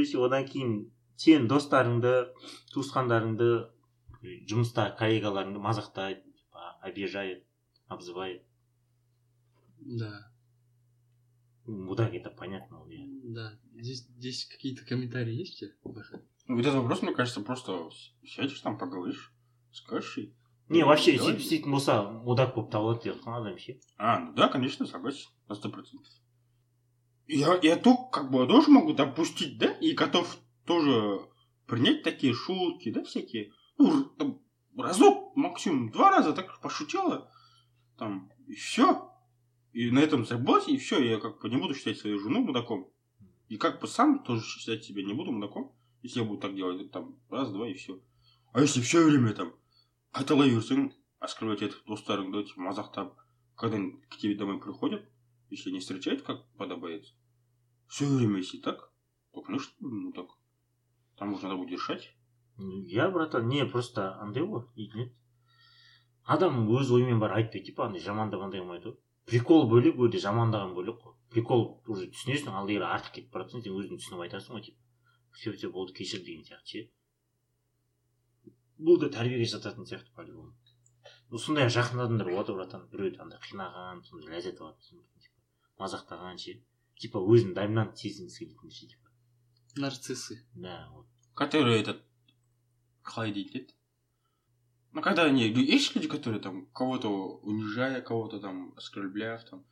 өйсе одан кейін сен достарыңды туысқандарыңды жұмыста коллегаларыңды мазақтайды обижает обзывает Да, мудак это понятно ол иә да. Здесь, здесь какие-то комментарии есть у тебя? Баха? Ну, вот этот вопрос мне кажется просто сядешь там поговоришь скажешь ей не вообще Давай. сөйтіп істейтін болса мудак болып табылады деп жатқан адам ше А, ну да, конечно, согласен. На сто процентов. Я, я только как бы тоже могу допустить, да, и готов тоже принять такие шутки, да, всякие. Ну, р- там, разок, максимум два раза так пошутила, там, и все. И на этом забылось, и все, я как бы не буду считать свою жену мудаком. И как бы сам тоже считать себя не буду мудаком, если я буду так делать, там, раз, два, и все. А если все время там қайталай берсең оскорблять этих достарыңды типа мазақтап когда к тебе домой приходят если не встречают как подобает все время если так то конечно ну так там уже надо будет решать иә братан не просто андай ғой не адам өз ойымен бар айтпайды типа андай жамандап андай қылмайды ғой прикол бөлек өте жамандаған бөлек қой. Прикол уже түсінесің ал егер артық кетіп бара жатсаң сен өзің түсініп айтасың ғой типа. Все все болды кешір деген сияқты ше? Бұл да тәрбиеге жататын сияқты по любому ну сондай жақын адамдар болады ғой братан біреуді андай қинаған сондай ләззат типа. Мазақтаған ше? Типа өзін доминант сезінгісі келетін ше типа. Нарциссы. да вот. Которые этот қалай дейді еді ну когда они есть люди которые там кого-то унижая кого-то там оскорбляв там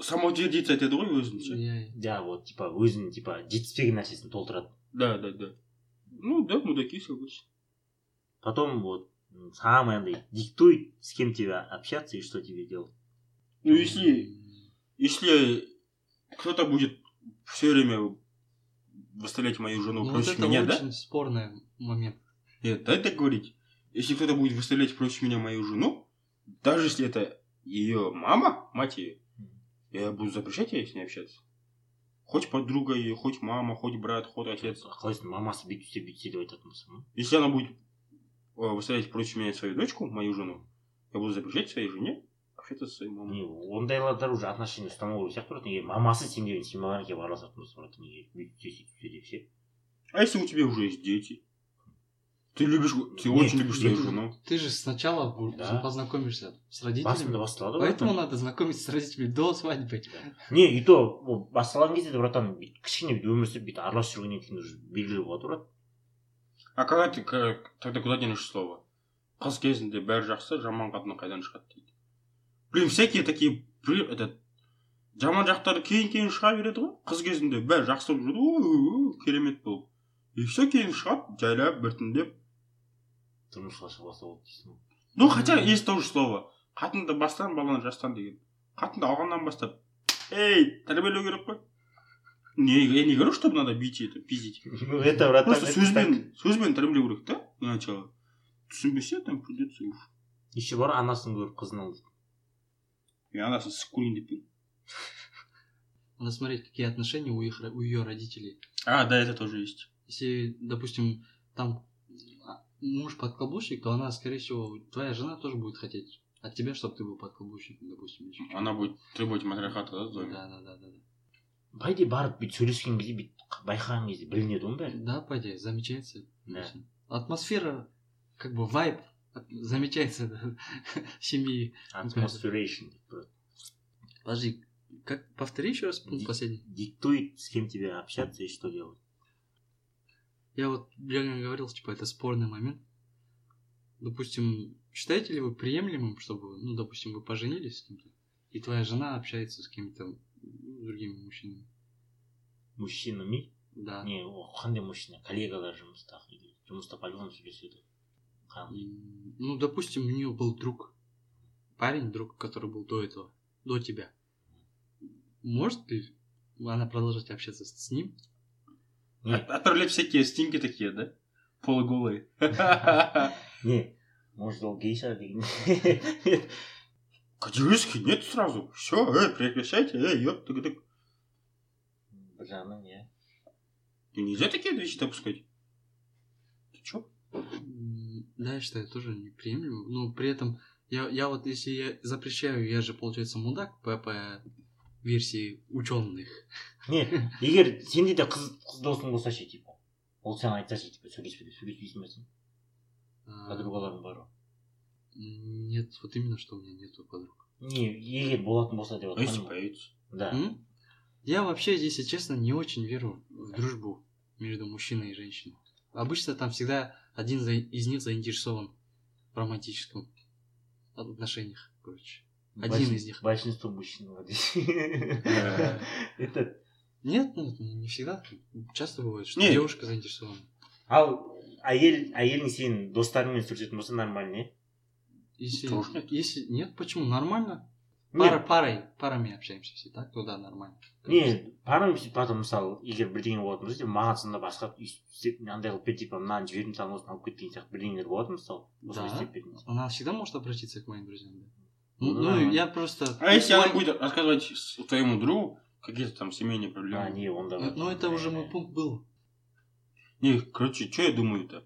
самоутвердиться айтады ғой өзінше Я- я- да вот типа өзінің типа жетіспеген нәрсесін толтырады да да да ну да мудаки согласен потом вот м, самый андай диктует с кем тебе общаться и что тебе делать ну если если кто-то будет все время выставлять мою жену Ну, вот против это меня, да? очень спорный момент. Нет, дай так говорить. Если кто-то будет выставлять против меня мою жену, даже если это ее мама, мать ее, я буду запрещать ей с ней общаться. Хоть подруга ее, хоть мама, хоть брат, хоть отец. қалайсың мамасы бүйтсе бүйтсе деп айтатын болса ма Если она будет выставляете против меня свою дочку, мою жену, я буду запрещать своей жене общаться со своей мамой. не ондайлардар уже отношения ұстамау керек сияқты неге мамасы сендермен симаған келіп араласатын болса неге сөйтсе деп ше А если у тебя уже есть дети? Ты любишь, ты Не, очень любишь свою жену. Ты же сначала Да. познакомишься с басында родителями. басталады Поэтому братан. надо знакомиться с родителями до свадьбы. не и то ол басталған кезде де братан кішкене бүйтіп өмір сүріп бүйтіп араласып жүргеннен кейін уже белгілі болады брат А когда ты, тогда куда денешь слово? Қыз кезінде бәрі жақсы, жаман қатын қайдан шығады дейді. Блин, всякие такие, при- этот, жаман жақтары кейін кейін шыға береді ғой. Қыз кезінде бәрі жақсы болып жүрді, керемет болып. И все кейін шығады, жайлап, біртіндеп. Тұрмысқа шығып болды дейсің ғой Ну, хотя есть тоже слово. Қатынды бастан, баланы жастан деген. Қатынды алғаннан бастап, эй, тәрбиелеу керек қой. Не, я не говорю, чтобы надо бить это, пиздить. ну это братан Просто сөзбен, сөзбен тәрбиелеу керек та, для начала. Түсінбесе, там придется уж. еще бар анасын көріп қызын ал. И анасын сып көрейін деп? Надо смотреть, какие отношения у, их, у ее родителей. А, да, это тоже есть. Если, допустим, там муж подкаблучник, то она, скорее всего, твоя жена тоже будет хотеть от тебя, чтобы ты был подкаблучником, допустим. или чуть-чуть. Она будет требовать матриархата, да, в доме? Да, да, да, да. да. по идее барып бүйтіп сөйлескен кезде бүйтіп байқаған кезде білінеді ғой бәрі Да, по идее, замечается. Да. допустим. Атмосфера, как бы вайб от- замечается да, семьи. атмосферейшн дейді брат Подожди, как, повтори еще раз пункт Ди- последний. диктует с кем тебе общаться и что делать я вот реально говорил, типа, это спорный момент. Допустим, считаете ли вы приемлемым, чтобы, ну, допустим, вы поженились с кем-то, и твоя жена общается с кем-то ну, другими мужчинами? мужчинами Да. не қандай мужчина коллегалар жұмыста жұмыста по любому сөйлеседі Ну, допустим, у нее был друг, парень, друг, который был до этого, до тебя. Может ли она продолжать общаться с ним? Не От- Отправлять всякие стинки такие, да? Полуголые. не может деген Категорически нет сразу. Все, эй, прекращайте, эй, ёп, тык тык. бір жағынан иә Ну, Нельзя такие вещи допускать. Ты чё? Да, я считаю, тоже неприемлемо. Но при этом, я, я вот, если я запрещаю, я же, получается, мудак по версии ученых. не егер сенде де қыз қыз досың болса ше типа ол саған айтса ше типа сөйлеспе сөйлеспейсің бе сен А, подругаларың бар ғой Нет, вот именно, что у меня нету подруг. не егер болатын болса деп А если появится? да? Я вообще, если честно, не очень верю в дружбу между мужчиной и женщиной. Обычно там всегда один из них заинтересован в романтическом отношениях, короче. Один Большин- из них. большинство мужчин вот здесь. Да. это Нет, ну, не не всегда. Часто бывает, что Не. девушка заинтересована. ал әйел әйелің сенің достарыңмен сөйлесетін болса нормально не Если, Тоже нет. если нет, почему? Нормально. не Пара, парой, парами общаемся все, так? Ну да, нормально. не парам потом мысалы егер бірдеңе болатын болса маған сонда басқа үй істеп мынандай қылып бер типа мынаны жібер мысалы осыны алып кет деген сияқты бірдеңелер болады мысалы осыны Да. істеп бер деген сияқты. Она всегда может обратиться к моим друзьям, да? ну, Ну, ну, я просто... А если она Ой, будет рассказывать твоему другу какие-то там семейные а проблемы? не онда Ну, ну, это уже мой пункт был. Не, короче, что я думаю-то?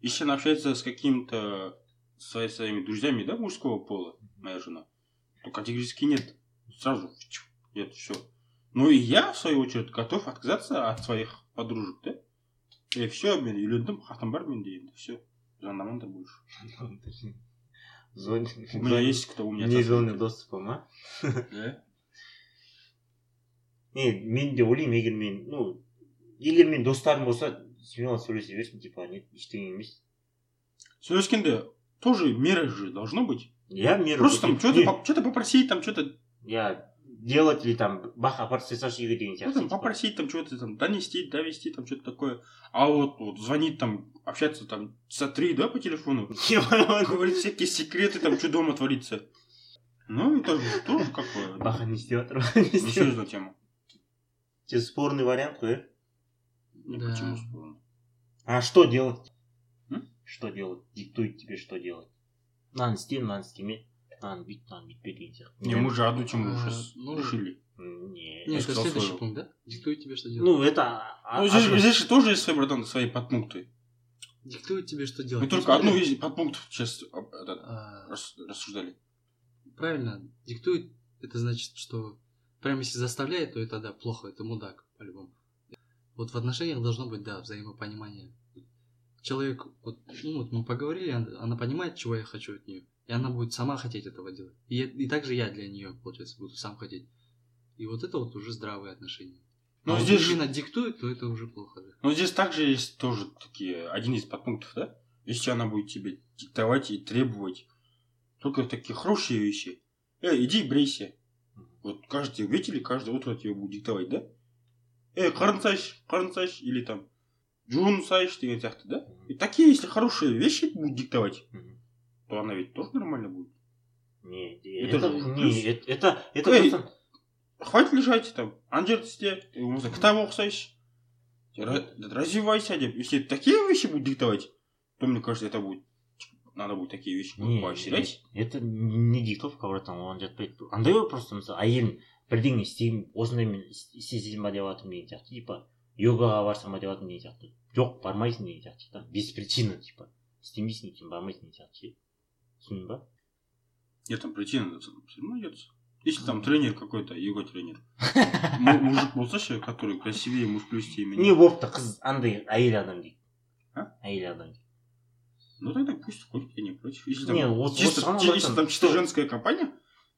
Если она общается с каким-то свои- своими друзьями, да, мужского пола, моя жена, то категорически нет. Сразу нет, все. Ну и я, в свою очередь, готов отказаться от своих подружек, да? И все, мен үйлендім хатым бар менде енді все жандаман да больше Зон- у меня есть кто? У меня не зоны доступа ма не мен де ойлаймын егер мен ну егер мен достарым болса смело сөйлесе берсін типа не ештеңе емес. Сөйлескенде тоже мера же должно быть. Иә мир просто там что-то Не, поп- что-то попросить там что-то иә делать или там бақ апарып тастасашы үйге деген Ну, сияқты там, типа. попросить там что-то там донести, довести, там что-то такое. А вот, вот звонить там, общаться там часа три, да, по телефону, говорить всякие секреты, там, что дома творится. Ну, это же тоже как бы баха не істеп жатыр ма? Не істеп- несерьезная тема. Тебе спорный вариант қой иә Ну, Да. Почему спорно? а что делать М? что делать диктует тебе что делать мынаны істе мынаны істеме бүйтпе деген сияқты Не, мы А, уже с- ну, решили. Не Нет, это сказал следующий своего. пункт, да? Диктует тебе, что делать. ну это а- Ну, а- здесь, здесь же тоже есть свои, братан, свои подпункты. диктует тебе, что делать. Мы Ну, только смотри, одну из подпунктов сейчас об- а, рас- рассуждали. Правильно, диктует, это значит, что прям если заставляет, то это да, плохо, это мудак, по-любому. Вот в отношениях должно быть, да, взаимопонимание. Человек, вот, ну вот мы поговорили, она, она понимает, чего я хочу от нее, и она будет сама хотеть этого делать. И, и также я для нее, получается, буду сам хотеть. И вот это вот уже здравые отношения. Но А вот здесь именно диктует, то это уже плохо, да. Но здесь также есть тоже такие, один из подпунктов, да? Если она будет тебе диктовать и требовать только такие хорошие вещи. Эй, иди брейся. Вот каждый видели, каждое утро тебе будет диктовать, да? Эй, қарын сайшы, қарын сайшы, или там жуын сайшы деген сияқты, да? И такие, если хорошие вещи будет диктовать то она ведь тоже нормально будет. Не, Это это, же не, плюс. это, это, это Эй, просто- хватит лежать там ана жерді істе е, болмаса кітап оқысайшы Ра- развивайся деп если такие вещи будут диктовать то мне кажется это будет надо будет такие вещи не, поощрять это не диктовка братан оған жатпайды андай ғой просто мысалы әйелім бірдеңе істеймін осындай мен істесем ба деп жатырмын деген сияқты типа йогаға барсам ба деп жатырмын деген сияқты жоқ бармайсың деген сияқты да без причины типа істемейсің сен бармайсың деген сияқты ше түсіндің ба нет там причина все равно найдется если там тренер какой-то йога тренер Му- мужик болса ше который красивее мускулистее не меня болыпты қыз андай әйел адам дейді А? әйел адам дейді ну тогда пусть ходит я не против если там Не, вот- чисто, вот сам чи- об если этом. там чисто Что? женская компания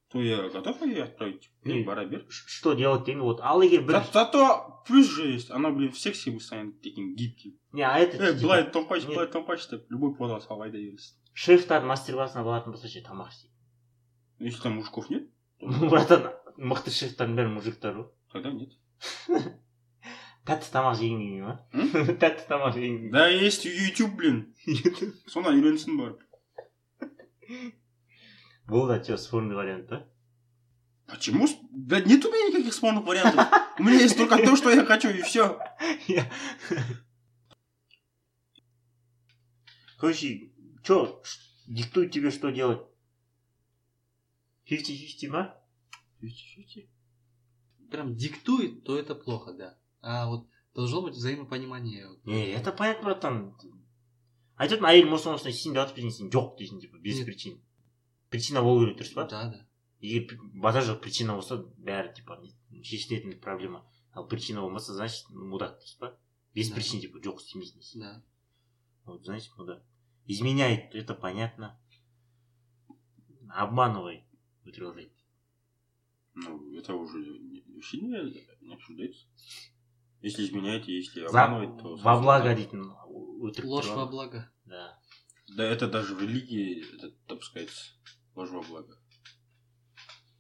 то я готов ее отправить Не. Эй, бара бер Ш- что делать деймін вот ал егер бір За- зато плюс же есть она блин в сексе вы станет таким гибким не а это Эй, типа, былай томпайшы не. былай томпайшы деп любой поза салып айта бересің Шефтар мастер классына баратын болса ше тамақ істейді если там мужиков нет? Братан мықты шефтардың бәрі мужиктар ғой. Тогда нет. Тәтті тамақ жегің келмей ма тәтті тамақ жегің да есть YouTube блин. Содан үйренсін барып бұл да че спорный вариант да почему? Да нет у меня никаких спорных вариантов. У меня есть только то что я хочу и все короче че диктует тебе что делать 50-50 ма Прям диктует, то это плохо, да. А вот должно быть взаимопонимание. Вот. не это понятно братан айтады әйелім осыны осылай істейін деп жатыр сен жоқ дейсің типа без Нет. причин причина болу керек дұрыс па Да, да. егер при- базар жоқ причина болса бәрі типа не- шешілетін проблема ал причина болмаса значит мудак дұрыс па без Да. причин типа жоқ істемейсің дейсің Да. вот значит мудак изменяет это понятно обманывай утверждать ну это уже не- вообще не, не обсуждается если изменяете если За- обманывать то во благо собственно, дейтін өтірік Ложь тұрған. во благо. да да это даже в религии это допускается ложь во благо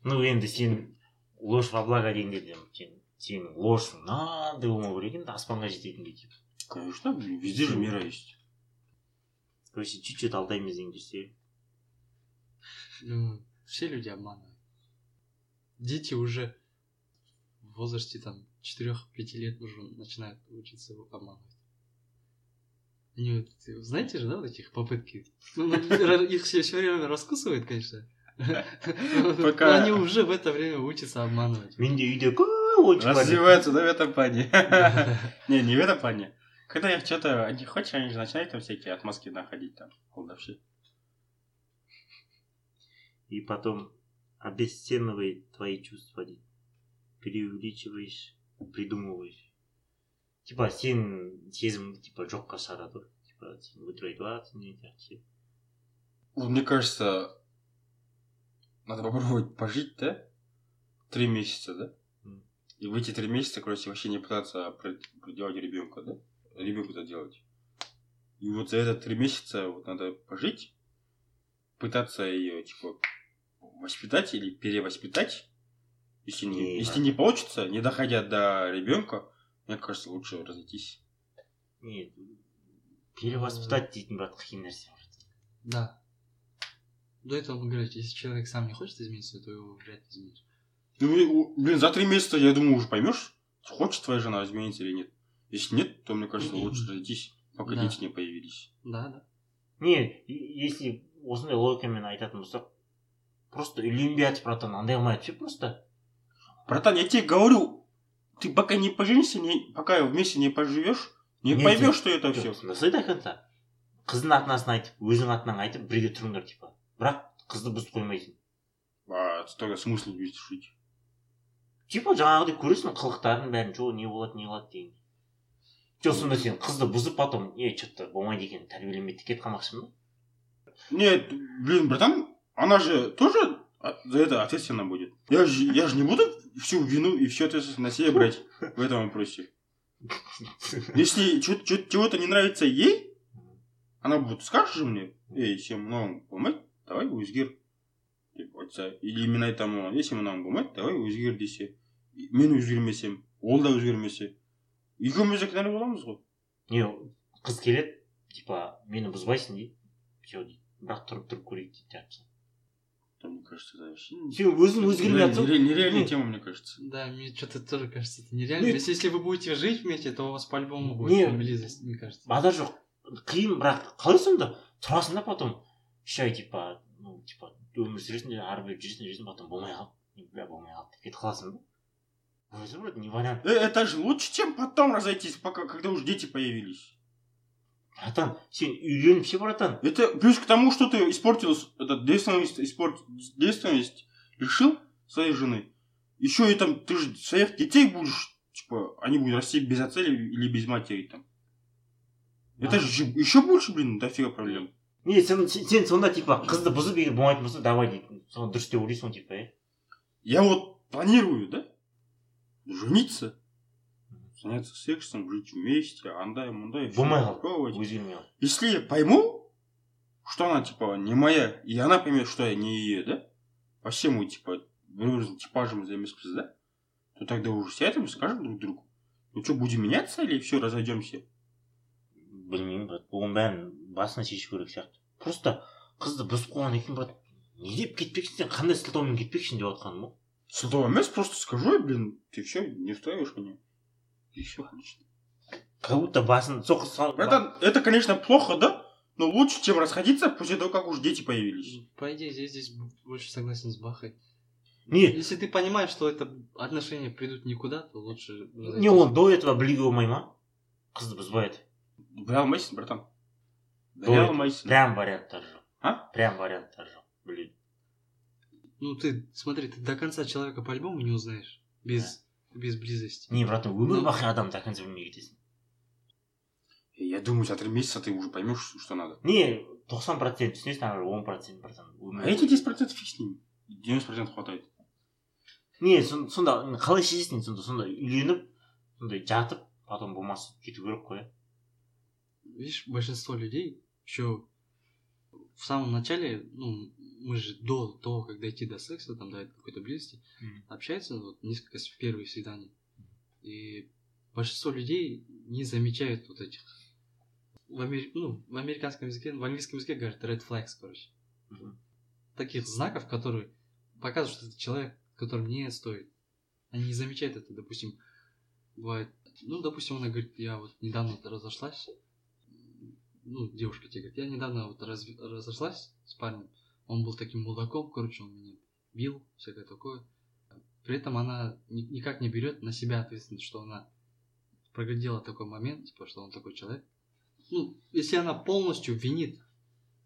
ну енді сен ложь во благо дегенде де сен сенің ложь мынандай болмау керек енді аспанға жететіндей типа конечно блин, везде же мера есть короче чуть чуть алдаймыз дегендер ше Ну, все люди обманывают. Дети уже в возрасте там 4-5 лет уже начинают учиться обманывать. Они вот, знаете же, да, вот этих попытки? Ну, ра- их все, время раскусывают, конечно. Пока- Но они уже в это время учатся обманывать. менде үйде көп развиваются да в этом плане не не в этом плане когда их что-то не хочешь они же начинают там всякие отмазки находить там колдовщи и потом обесценивает твои чувства дейді преувеличиваешь придумываешь типа сен сезіміңді типа жоққа шығарады ғой типа сен өтірік айтып жатрсың деген сияқты ше Вот мне кажется, надо попробовать пожить, да? Три месяца, да? М. И в эти три месяца, короче, вообще не пытаться при- приделать ребенка, да? Ребенку это делать. И вот за это три месяца вот надо пожить, пытаться ее, типа, воспитать или перевоспитать. Если не, Не, если не получится, не доходя до ребенка, мне кажется, лучше разойтись. не перевоспитать дейтін брат қиын нәрсе Да. До этого мы говорили, если человек сам не хочет измениться, то его вряд ли изменишь. Ну, блин, блин, за три месяца, я думаю, уже поймешь, хочет твоя жена измениться или нет. Если нет, то, мне кажется, лучше разойтись, пока Да. дети не появились. Да, да. не если осындай логикамен айтатын болсақ просто үйленбей жатып братан андай қылмай ше просто Братан, я тебе говорю, ты пока не поженишься, не, пока вместе не поживешь, не Нет, поймешь, что это все. жоқ насыйды конца қыздың атын астын айтып өзің атынан айтып бірге тұрыңдар типа бірақ қызды бұзып қоймайсың А тогда смысл жить? типа жаңағыдай көресің қылықтарын бәрін че не болады не қылады деген жоқ сонда сен қызды бұзып потом е че то болмайды екен тәрбиелемейді кетіп қалмақшысың ба Нет, блин, братан, она же тоже за это ответственна будет. Я же, я же не буду всю вину и всю ответственность на себя брать в этом вопросе. Если чего-то не нравится ей, она будет скажешь же мне, ей сен мынауың болмайды давай өзгер деп айтса или именно айтамын оған ей сен мынауың болмайды давай өзгер десе мен өзгермесем ол да өзгермесе екеуміз де кінәлі боламыз ғой не қыз келеді типа мені бұзбайсың дейді все дейді бірақ тұрып тұрып көрейік дейді жартысы Да, мне кажется это вообще сен өзің өзгермей жатсың нереаль- нереальная тема мне кажется Да, мне что-то тоже кажется, это нереально. Если, если вы будете жить вместе, то у вас по-любому будет Не. близость, мне кажется. базар жоқ қиын бірақ қалай сонда тұрасың да потом. Үш ай типа ну типа өмір сүресің де ары бері жүресің жүресің потом болмай қалды. Бля болмай қалды. Деп кетіп қаласың ба өзі вроде не вариант Э, Это же лучше, чем потом разойтись, пока, когда уже дети появились. братан сен үйленіп ше братан Это плюс к тому, что ты испортил с- этот девственность, испорт, девственность лишил своей жены. Еще и там ты же своих детей будешь, типа, они будут расти без отца или, или без матери там. Это же еще больше, блин, дофига проблем. не сен, сен, сен сонда типа қызды бұзып егер болмайтын болса давай дейді соны дұрыс деп ойлайсың ғой типа иә Я вот планирую, да, Жениться, заняться сексом, жить вместе, андай, мундай, всё Болмай қалды өзгермей қалды Если я пойму, что она, типа, не моя, и она поймет, что я не ее, да? Вообще мы, типа, бір типажем емеспіз, да? То тогда уже сядем и скажем друг другу. Ну что, будем меняться или все, разойдемся? білмеймін брат оның бәрін басынан шешу керек сияқты просто қызды бұзып қойғаннан кейін брат не деп кетпексің сен қандай сылтаумен кетпексің деп жатқаным ғой Сылтау емес, просто скажу, я, блин, ты все, не устраиваешь меня. И все, отлично. как будто басын соқыр сал Это, это, конечно, плохо, да? Но лучше, чем расходиться после того, как уже дети появились. По идее, я здесь больше согласен с Бахой. не Если ты понимаешь, что это отношения придут никуда, то лучше... не он до этого білуге болмай ма қызды бұзбайды Бля алмайсың, братан. Ой, Бля алмайсың. прям варианттар жоқ А? прям варианттар жоқ біледі Ну, ты, смотри, ты до конца человека по-любому не узнаешь. Без, без близости. не братан өмір Ну. бақи адам до конца білмей кетесің Я думаю, за три месяца ты уже поймешь, что надо. не тоқсан процент түсінесің ары он процент братан А эти 10% фиг с ними. 90% хватает. не сон- сонда қалай шешесің сонда сонда үйленіп сондай жатып потом болмаса кету керек қой иә Видишь, большинство людей еще в самом начале, ну, мы же до того, как дойти до секса, там, до какой-то близости, Мгм. общаются вот, несколько с- первые свидания. И большинство людей не замечают вот этих... В, амер- ну, в американском языке, в английском языке говорят red flags, короче. Мгм. Таких знаков, которые показывают, что это человек, которым не стоит. Они не замечают это, допустим, бывает... Ну, допустим, она говорит, я вот недавно разошлась, ну, девушка тебе говорит, я недавно вот разв- разошлась с парнем, он был таким мудаком, короче, он меня бил, всякое такое. При этом она ни- никак не берет на себя ответственность, что она проглядела такой момент, типа, что он такой человек. Ну, если она полностью винит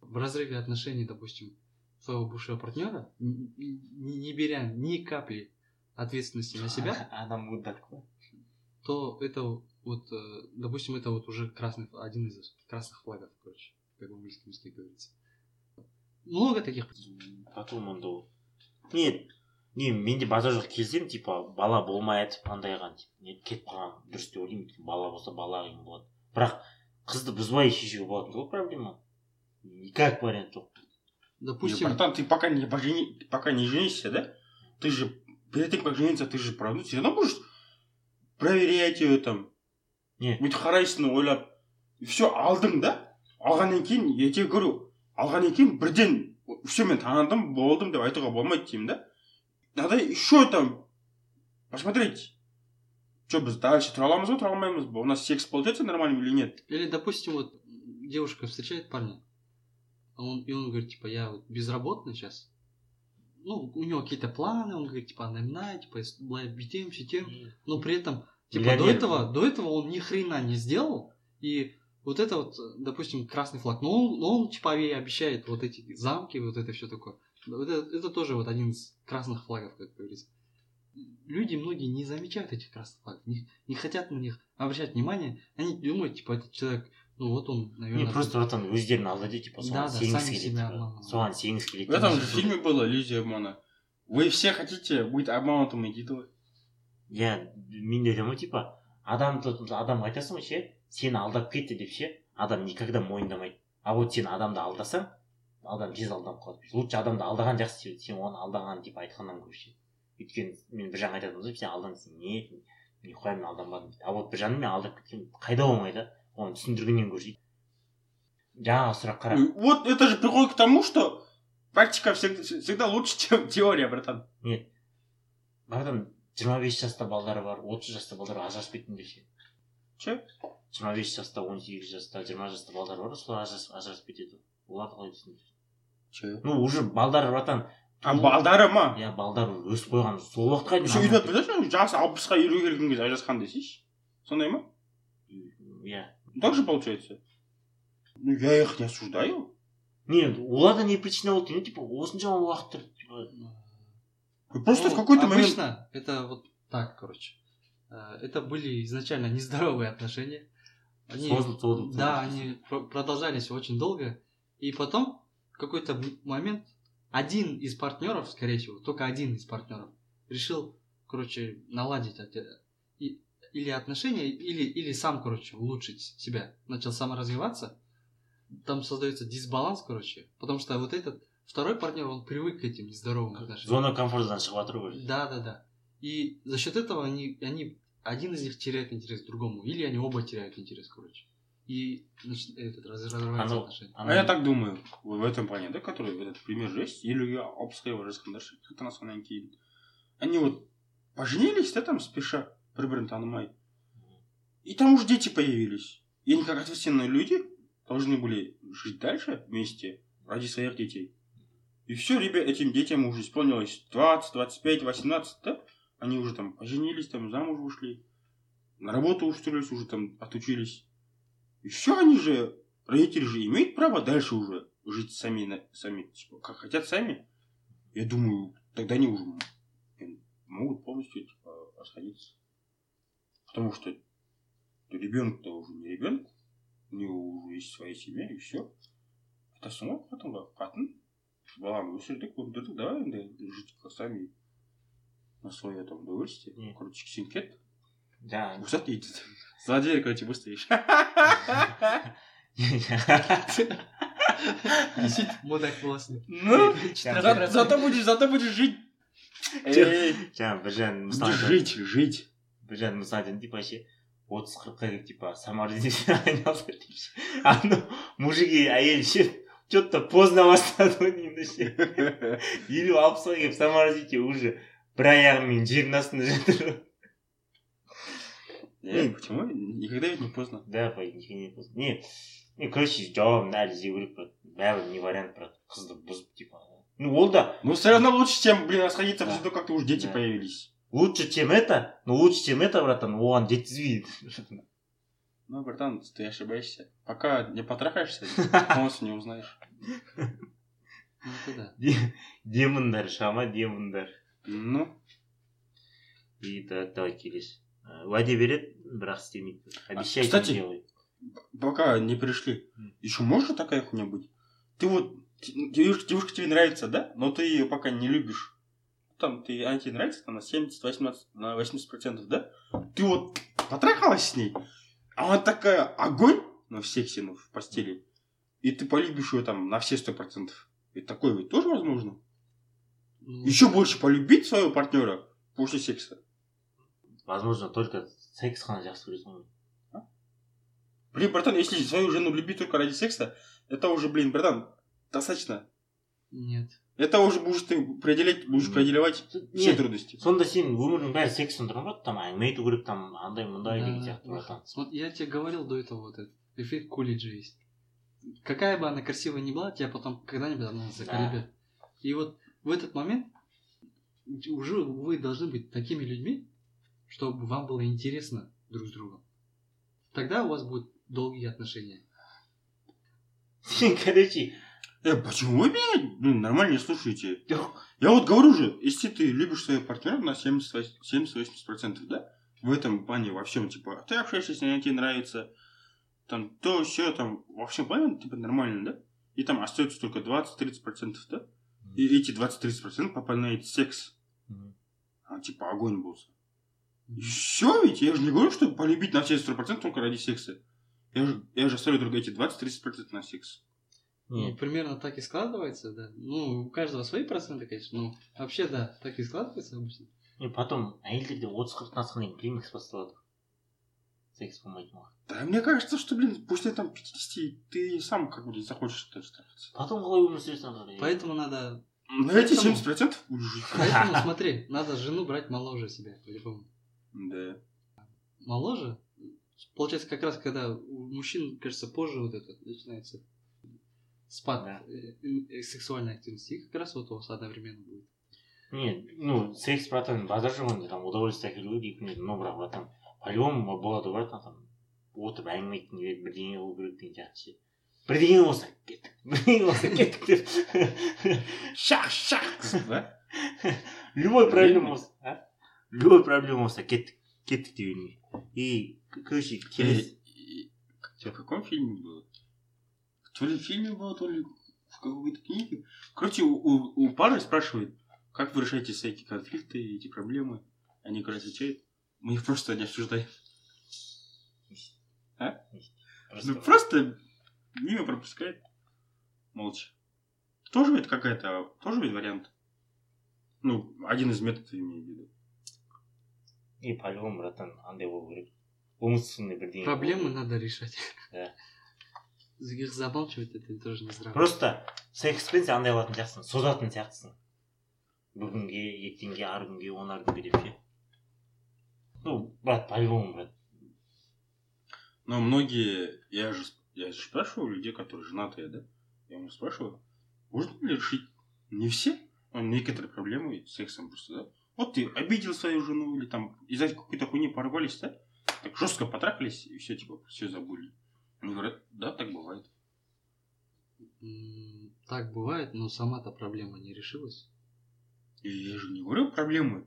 в разрыве отношений, допустим, своего бывшего партнера, н- н- не беря ни капли ответственности на себя, адам мудак қой то это вот, э, допустим, это вот уже красный, один из красных флагов, короче, как в английском языке говорится. Много таких. потом онда ол не не менде базар жоқ келсем типа бала болмай жатып андайған не кетіп қалған дұрыс деп ойлаймын өйткені бала болса бала қиын болады бірақ қызды бұзбай шешуге болатын ғой проблема никак вариант жоқ Допустим, братан, ты пока не, пока не женишься, да? Ты же, перед тем, как жениться, ты же правда, все равно будешь проверять ее там. Не. Бүйтіп қарайсың ойлап. Все, алдың да? Алғаннан кейін, я тебе говорю, алғаннан кейін бірден все, мен таныдым, болдым деп айтуға болмайды деймін да? Надо еще там посмотреть. Что, біз дальше тұра аламыз ба, тұра алмаймыз ба? У нас секс получается нормальным или нет? или, допустим, вот девушка встречает парня, а он, и он говорит, типа, я вот безработный сейчас. Ну, у него какие-то планы, он говорит, типа, наминай, типа, лайф тем, все тем. Но при этом, типа, до Миллионер. этого, до этого он ни хрена не сделал, и вот это вот, допустим, красный флаг, но он, но он типовее обещает вот эти замки, вот это все такое. Вот это, это тоже вот один из красных флагов, как говорится. Люди многие не замечают этих красных флагов, не, не хотят на них обращать внимание. Они думают, типа, этот человек, ну вот он, наверное... не просто братан өздерін алдайды типа Да, соған да, сенгісі сами келеді себя типа. обманывают. соған сенгісі келеді В этом же Типа, фильме было иллюзия обмана. Вы все хотите быть обманутым, дейді ғой. иә мен де айтамын ғой типа адамды адамға айтасың ғой ше сені алдап кетті деп ше? Адам никогда мойындамайды. А вот сен адамды алдасаң адам тез алданып қалады. Лучше адамды алдаған жақсы сен оны алдағанын типа айтқаннан гөрі ше. Өйткені мен бір жағын айтатынмын ғой сен алдандың не нихуя мен алданбадым дейді а вот бір жағынан мен алдап кеткен қайда оңай да оны түсіндіргеннен гөрі дейді жаңағы сұрақ қара. Вот это же приходит к тому, что практика всегда, лучше, чем теория, братан. братан жиырма бес жаста балдары бар отыз жаста балдар ажырасып кетіңдер ше. Че? жиырма бес жаста он сегіз жаста жиырма жаста балдар бар ғой солар ажырасып, ажырасып кетеді оларды қалай түсіндіресің Че? ну уже балдар братан. А балдары ма? иә балдар өсіп қойған сол уақытқа дейін Еще үйленіп білесің жасы алпысқа елу келген кезде ажырасқан десейші. Сондай ма? Иә. Так же получается? Ну я их не осуждаю. Не оларда не причина болды ну типа осыншама уақыт просто в какой-то момент обычно это вот так, короче. Э, Это были изначально нездоровые отношения. Они, созылып созылып да, они про- продолжались очень долго. И потом, в какой-то момент, один из партнеров, скорее всего, только один из партнеров, решил, короче, наладить и- или отношения, или, или сам, короче, улучшить себя. Начал саморазвиваться. Там создается дисбаланс, короче. Потому что вот этот второй партнер, он привык к этим нездоровым отношениям. зона жатыр ғой Да, да, да. И за счет этого они, они, один из них теряет интерес к другому, или они оба теряют интерес, короче. И нач- этот, раз- разрываются Оно- отношения. а я так думаю в в этом плане да который этот пример же есть елуге алпысқа барып жатқандар ше ата анасынан кейін они вот поженились да там спеша бір бірін танымай и там уже дети появились и они как ответственные люди должны были жить дальше вместе ради своих детей и все ребят этим детям уже исполнилось 20 25 18 да они уже там поженились там замуж вышли на работу устроились уже там отучились и все они же родители же имеют право дальше уже жить сами, на- сами типа, как хотят сами. Я думаю, тогда они уже м, могут полностью типа, расходиться. Потому что ребенок-то уже не ребенок, у него уже есть своя семья, и все. атасы ғой қатынға қатын баланы өсірдік өндірдік давай енді жить сами на свое там удовольствие Не. короче сен кет жаңағы рұқсат дейді за дверь короче выстоишь Сөйтіп мудак боласың. ну Четыре за- процента. зато будешь зато будешь жить Эй, жаңағы бір жағын будешь мысалы жить жить бір жағын мысалы айтайын типа ше отыз қырыққа келіп типа саморазвитиемен айналысады деп ше анау мужики әйел ше че то поздно бастады ғой деймін да ше елу алпысқа келіп саморазвитие уже бір аяғымен жердің астында жатыр Не, почему никогда ведь не поздно да по нихуя не поздно не не короче жауабын әлі іздеу керек брат бәрібір не вариант брат қызды бұзып типа ну ол да но все равно лучше чем блин расходиться Да. после того как то уже дети Да. появились лучше чем это но лучше чем это братан оған жеткізбейді ну братан ты ошибаешься пока не потрахаешься полностью не узнаешь Ну, это да. Де- демондар шама демондар ну и так давай келесі Ә, уәде береді бірақ істемейді обещает кстати, не делает. пока не пришли М. еще может такая хуйня быть ты вот т- девушка, девушка тебе нравится да но ты ее пока не любишь там ты она тебе нравится там на 70 18 на 80 процентов да ты вот потрахалась с ней а она такая огонь на всех ну, в постели и ты полюбишь ее там на все сто процентов и такое ведь тоже возможно Ну, еще больше полюбить своего партнера после секса возможно только секс қана жақсы көресің ғой блин братан если свою жену любить только ради секса это уже блин братан достаточно Нет. Это уже будешь ты определять, будешь М. преодолевать все не трудности. сонда сен өмірдің бәрі секстен тұрған ба там әңгіме айту керек там андай мындай деген Да, сияқты вот. братан Смотри, я тебе говорил до этого вот этот эффект Кулиджа есть. Какая бы она красивая ни была, тебя потом когда-нибудь она заколебет. И вот в этот момент уже вы должны быть такими людьми, чтобы вам было интересно друг с другом. Тогда у вас будет долгие отношения. короче Э, почему вы меня, блин, нормально не слушаете? Я вот говорю же, если ты любишь своего партнера на 70-80%, да? В этом плане во всем, типа, ты общаешься с ней, тебе нравится, там, то, все, там, во всем плане, типа, нормально, да? И там остается только 20-30%, да? И эти 20-30% попали на этот секс. Мгм. А, типа, огонь был. Все ведь, я же не говорю, что полюбить на все 100% только ради секса. Я же, я же оставлю только эти 20-30% на секс. Ну, Нет. примерно так и складывается, да. Ну, у каждого свои проценты, конечно, но вообще, да, так и складывается обычно. И потом әйелдерде отыз қырықтан асқан кейін климакс басталады секс болмайтын уақыт Да, мне кажется, что, блин, после там 50 ты сам как бы захочешь это стараться. потом қалай өмір сүресің ары қарай? Поэтому надо... На эти Поэтому- 70% будешь жить. Поэтому смотри, надо жену брать моложе себя, по-любому. Да. Моложе? Получается, как раз когда у мужчин, кажется, позже вот это начинается спад Да. э, э, сексуальной активности. И как раз вот у вас одновременно будет. не ну секс братан базар жоқ онда там удовольствие әкелу керек екеуміз но бірақ братан по любому болады ғой братан там отырып әңгіме айтқың келеді бірдеңе қылу керек деген сияқты ше бірдеңе болса кеттік бірдеңе болса кеттік деп Шах, шах. Да? любой проблема болса а? любой проблема болса кеттік кеттік деп бермей и к- короче келесі И- и- В каком фильме было? То ли в фильме было, то ли в какой-то книге. Короче, у, у- у пары спрашивают, как вы решаете всякие конфликты, эти проблемы. Они, короче, отвечают, мы их просто не обсуждаем. Ну, просто мимо пропускает. Молча. Тоже ведь какая-то, тоже ведь вариант. Ну, один из методов имею в виду. и по любому братан андай болу керек умственный бірдеңе Проблемы надо решать. Да. Их замалчивать это тоже не здраво. просто секспен сен андай қылатын сияқтысың созатын сияқтысың бүгінге ертеңге ары күнге он ары күнге деп ше ну брат по любому брат Но многие, я же, я же спрашиваю людей, которые женатые, да? Я у них спрашиваю, можно ли решить не все, но некоторые проблемы с сексом просто, да? Вот ты обидел свою жену или там из-за какой-то хуйни порвались, да? Так жестко потрахались и все, типа, все забыли. Они говорят, да, так бывает. Так бывает, но сама-то проблема не решилась. И я же не говорю проблемы.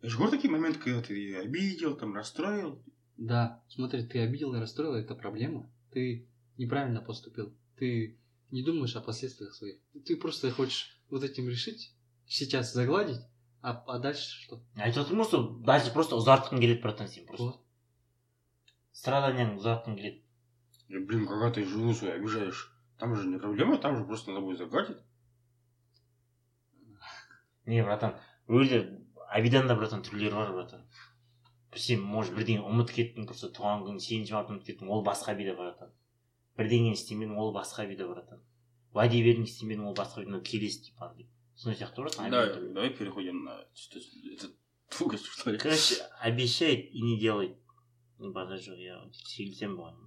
Я же говорю такие моменты, когда ты обидел, там, расстроил. Да, смотри, ты обидел и расстроил, это проблема. Ты неправильно поступил. Ты не думаешь о последствиях своих. Ты просто хочешь вот этим решить, сейчас загладить, а, а дальше что? айтып отырмын ғой сол дальше просто ұзартқың келеді братан сен просто Вот. страданияңды ұзартқың келеді И, блин, когда ты жену свою обижаешь, там же не проблема, там же просто надо будет загладить. не братан өлі обиданда братан түрлері бар братан сен может бірдеңе ұмытып кеттің просто туған күн сегізінші март ұмытып кеттің ол басқа обида братан бірдеңені істемедің ол басқа обида братан уәде бердің істемедің ол басқа обида келесі типа сондай сияқты братан Да, давай переходим на... что- Это что ли? короче обещает и не делает ну базар жоқ я сейілсем бұған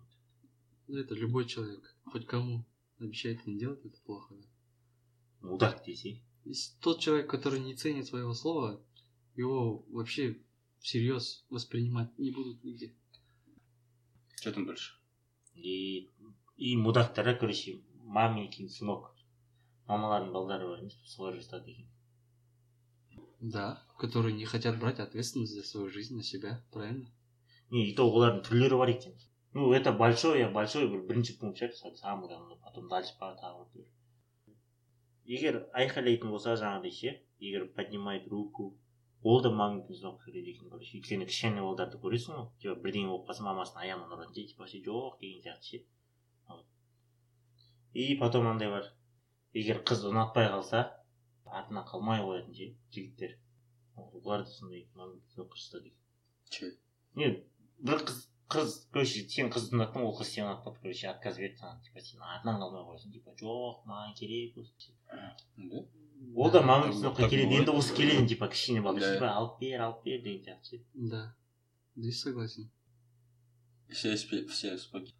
Ну, Это любой человек, хоть кому обещает не делать, это плохо. Да? мудак десе Если тот человек, который не ценит своего слова, его вообще всерьез воспринимать не будут нигде. Что там дальше? и и мудактар короче маменькин сынок мамалардың балдары бар емес пе солар жасады екен Да, которые не хотят брать ответственность за свою жизнь на себя, правильно? не и то олардың түрлері бар екен ну это большой я большой бір бірінші пункт шығар самый главный потом дальше по тағы бір. егер айқайлайтын болса жаңағыдай ше егер поднимает руку ол да маменькин сынок келеді екен короче өйткені кішкене балдарды көресің ғой типа бірдеңе болып қалса мамасының аяғынан ұрады ше типа жоқ деген сияқты ше Вот. и потом андай бар егер қыз ұнатпай қалса артына қалмай қоятын ше жігіттер олар да сондай Че? не бір қыз қыз короче сен қызды ұнаттың ол қыз сені ұнатпады короче отказ берді саған типа сен артынан қалмай қоясың типа жоқ маған керек? Ол да сынокқа так келеді енді осы келеді типа кішкене балдар Да. типа алып бер алып бер деген сияқты ше Да, здесь согласен. Все, все споки.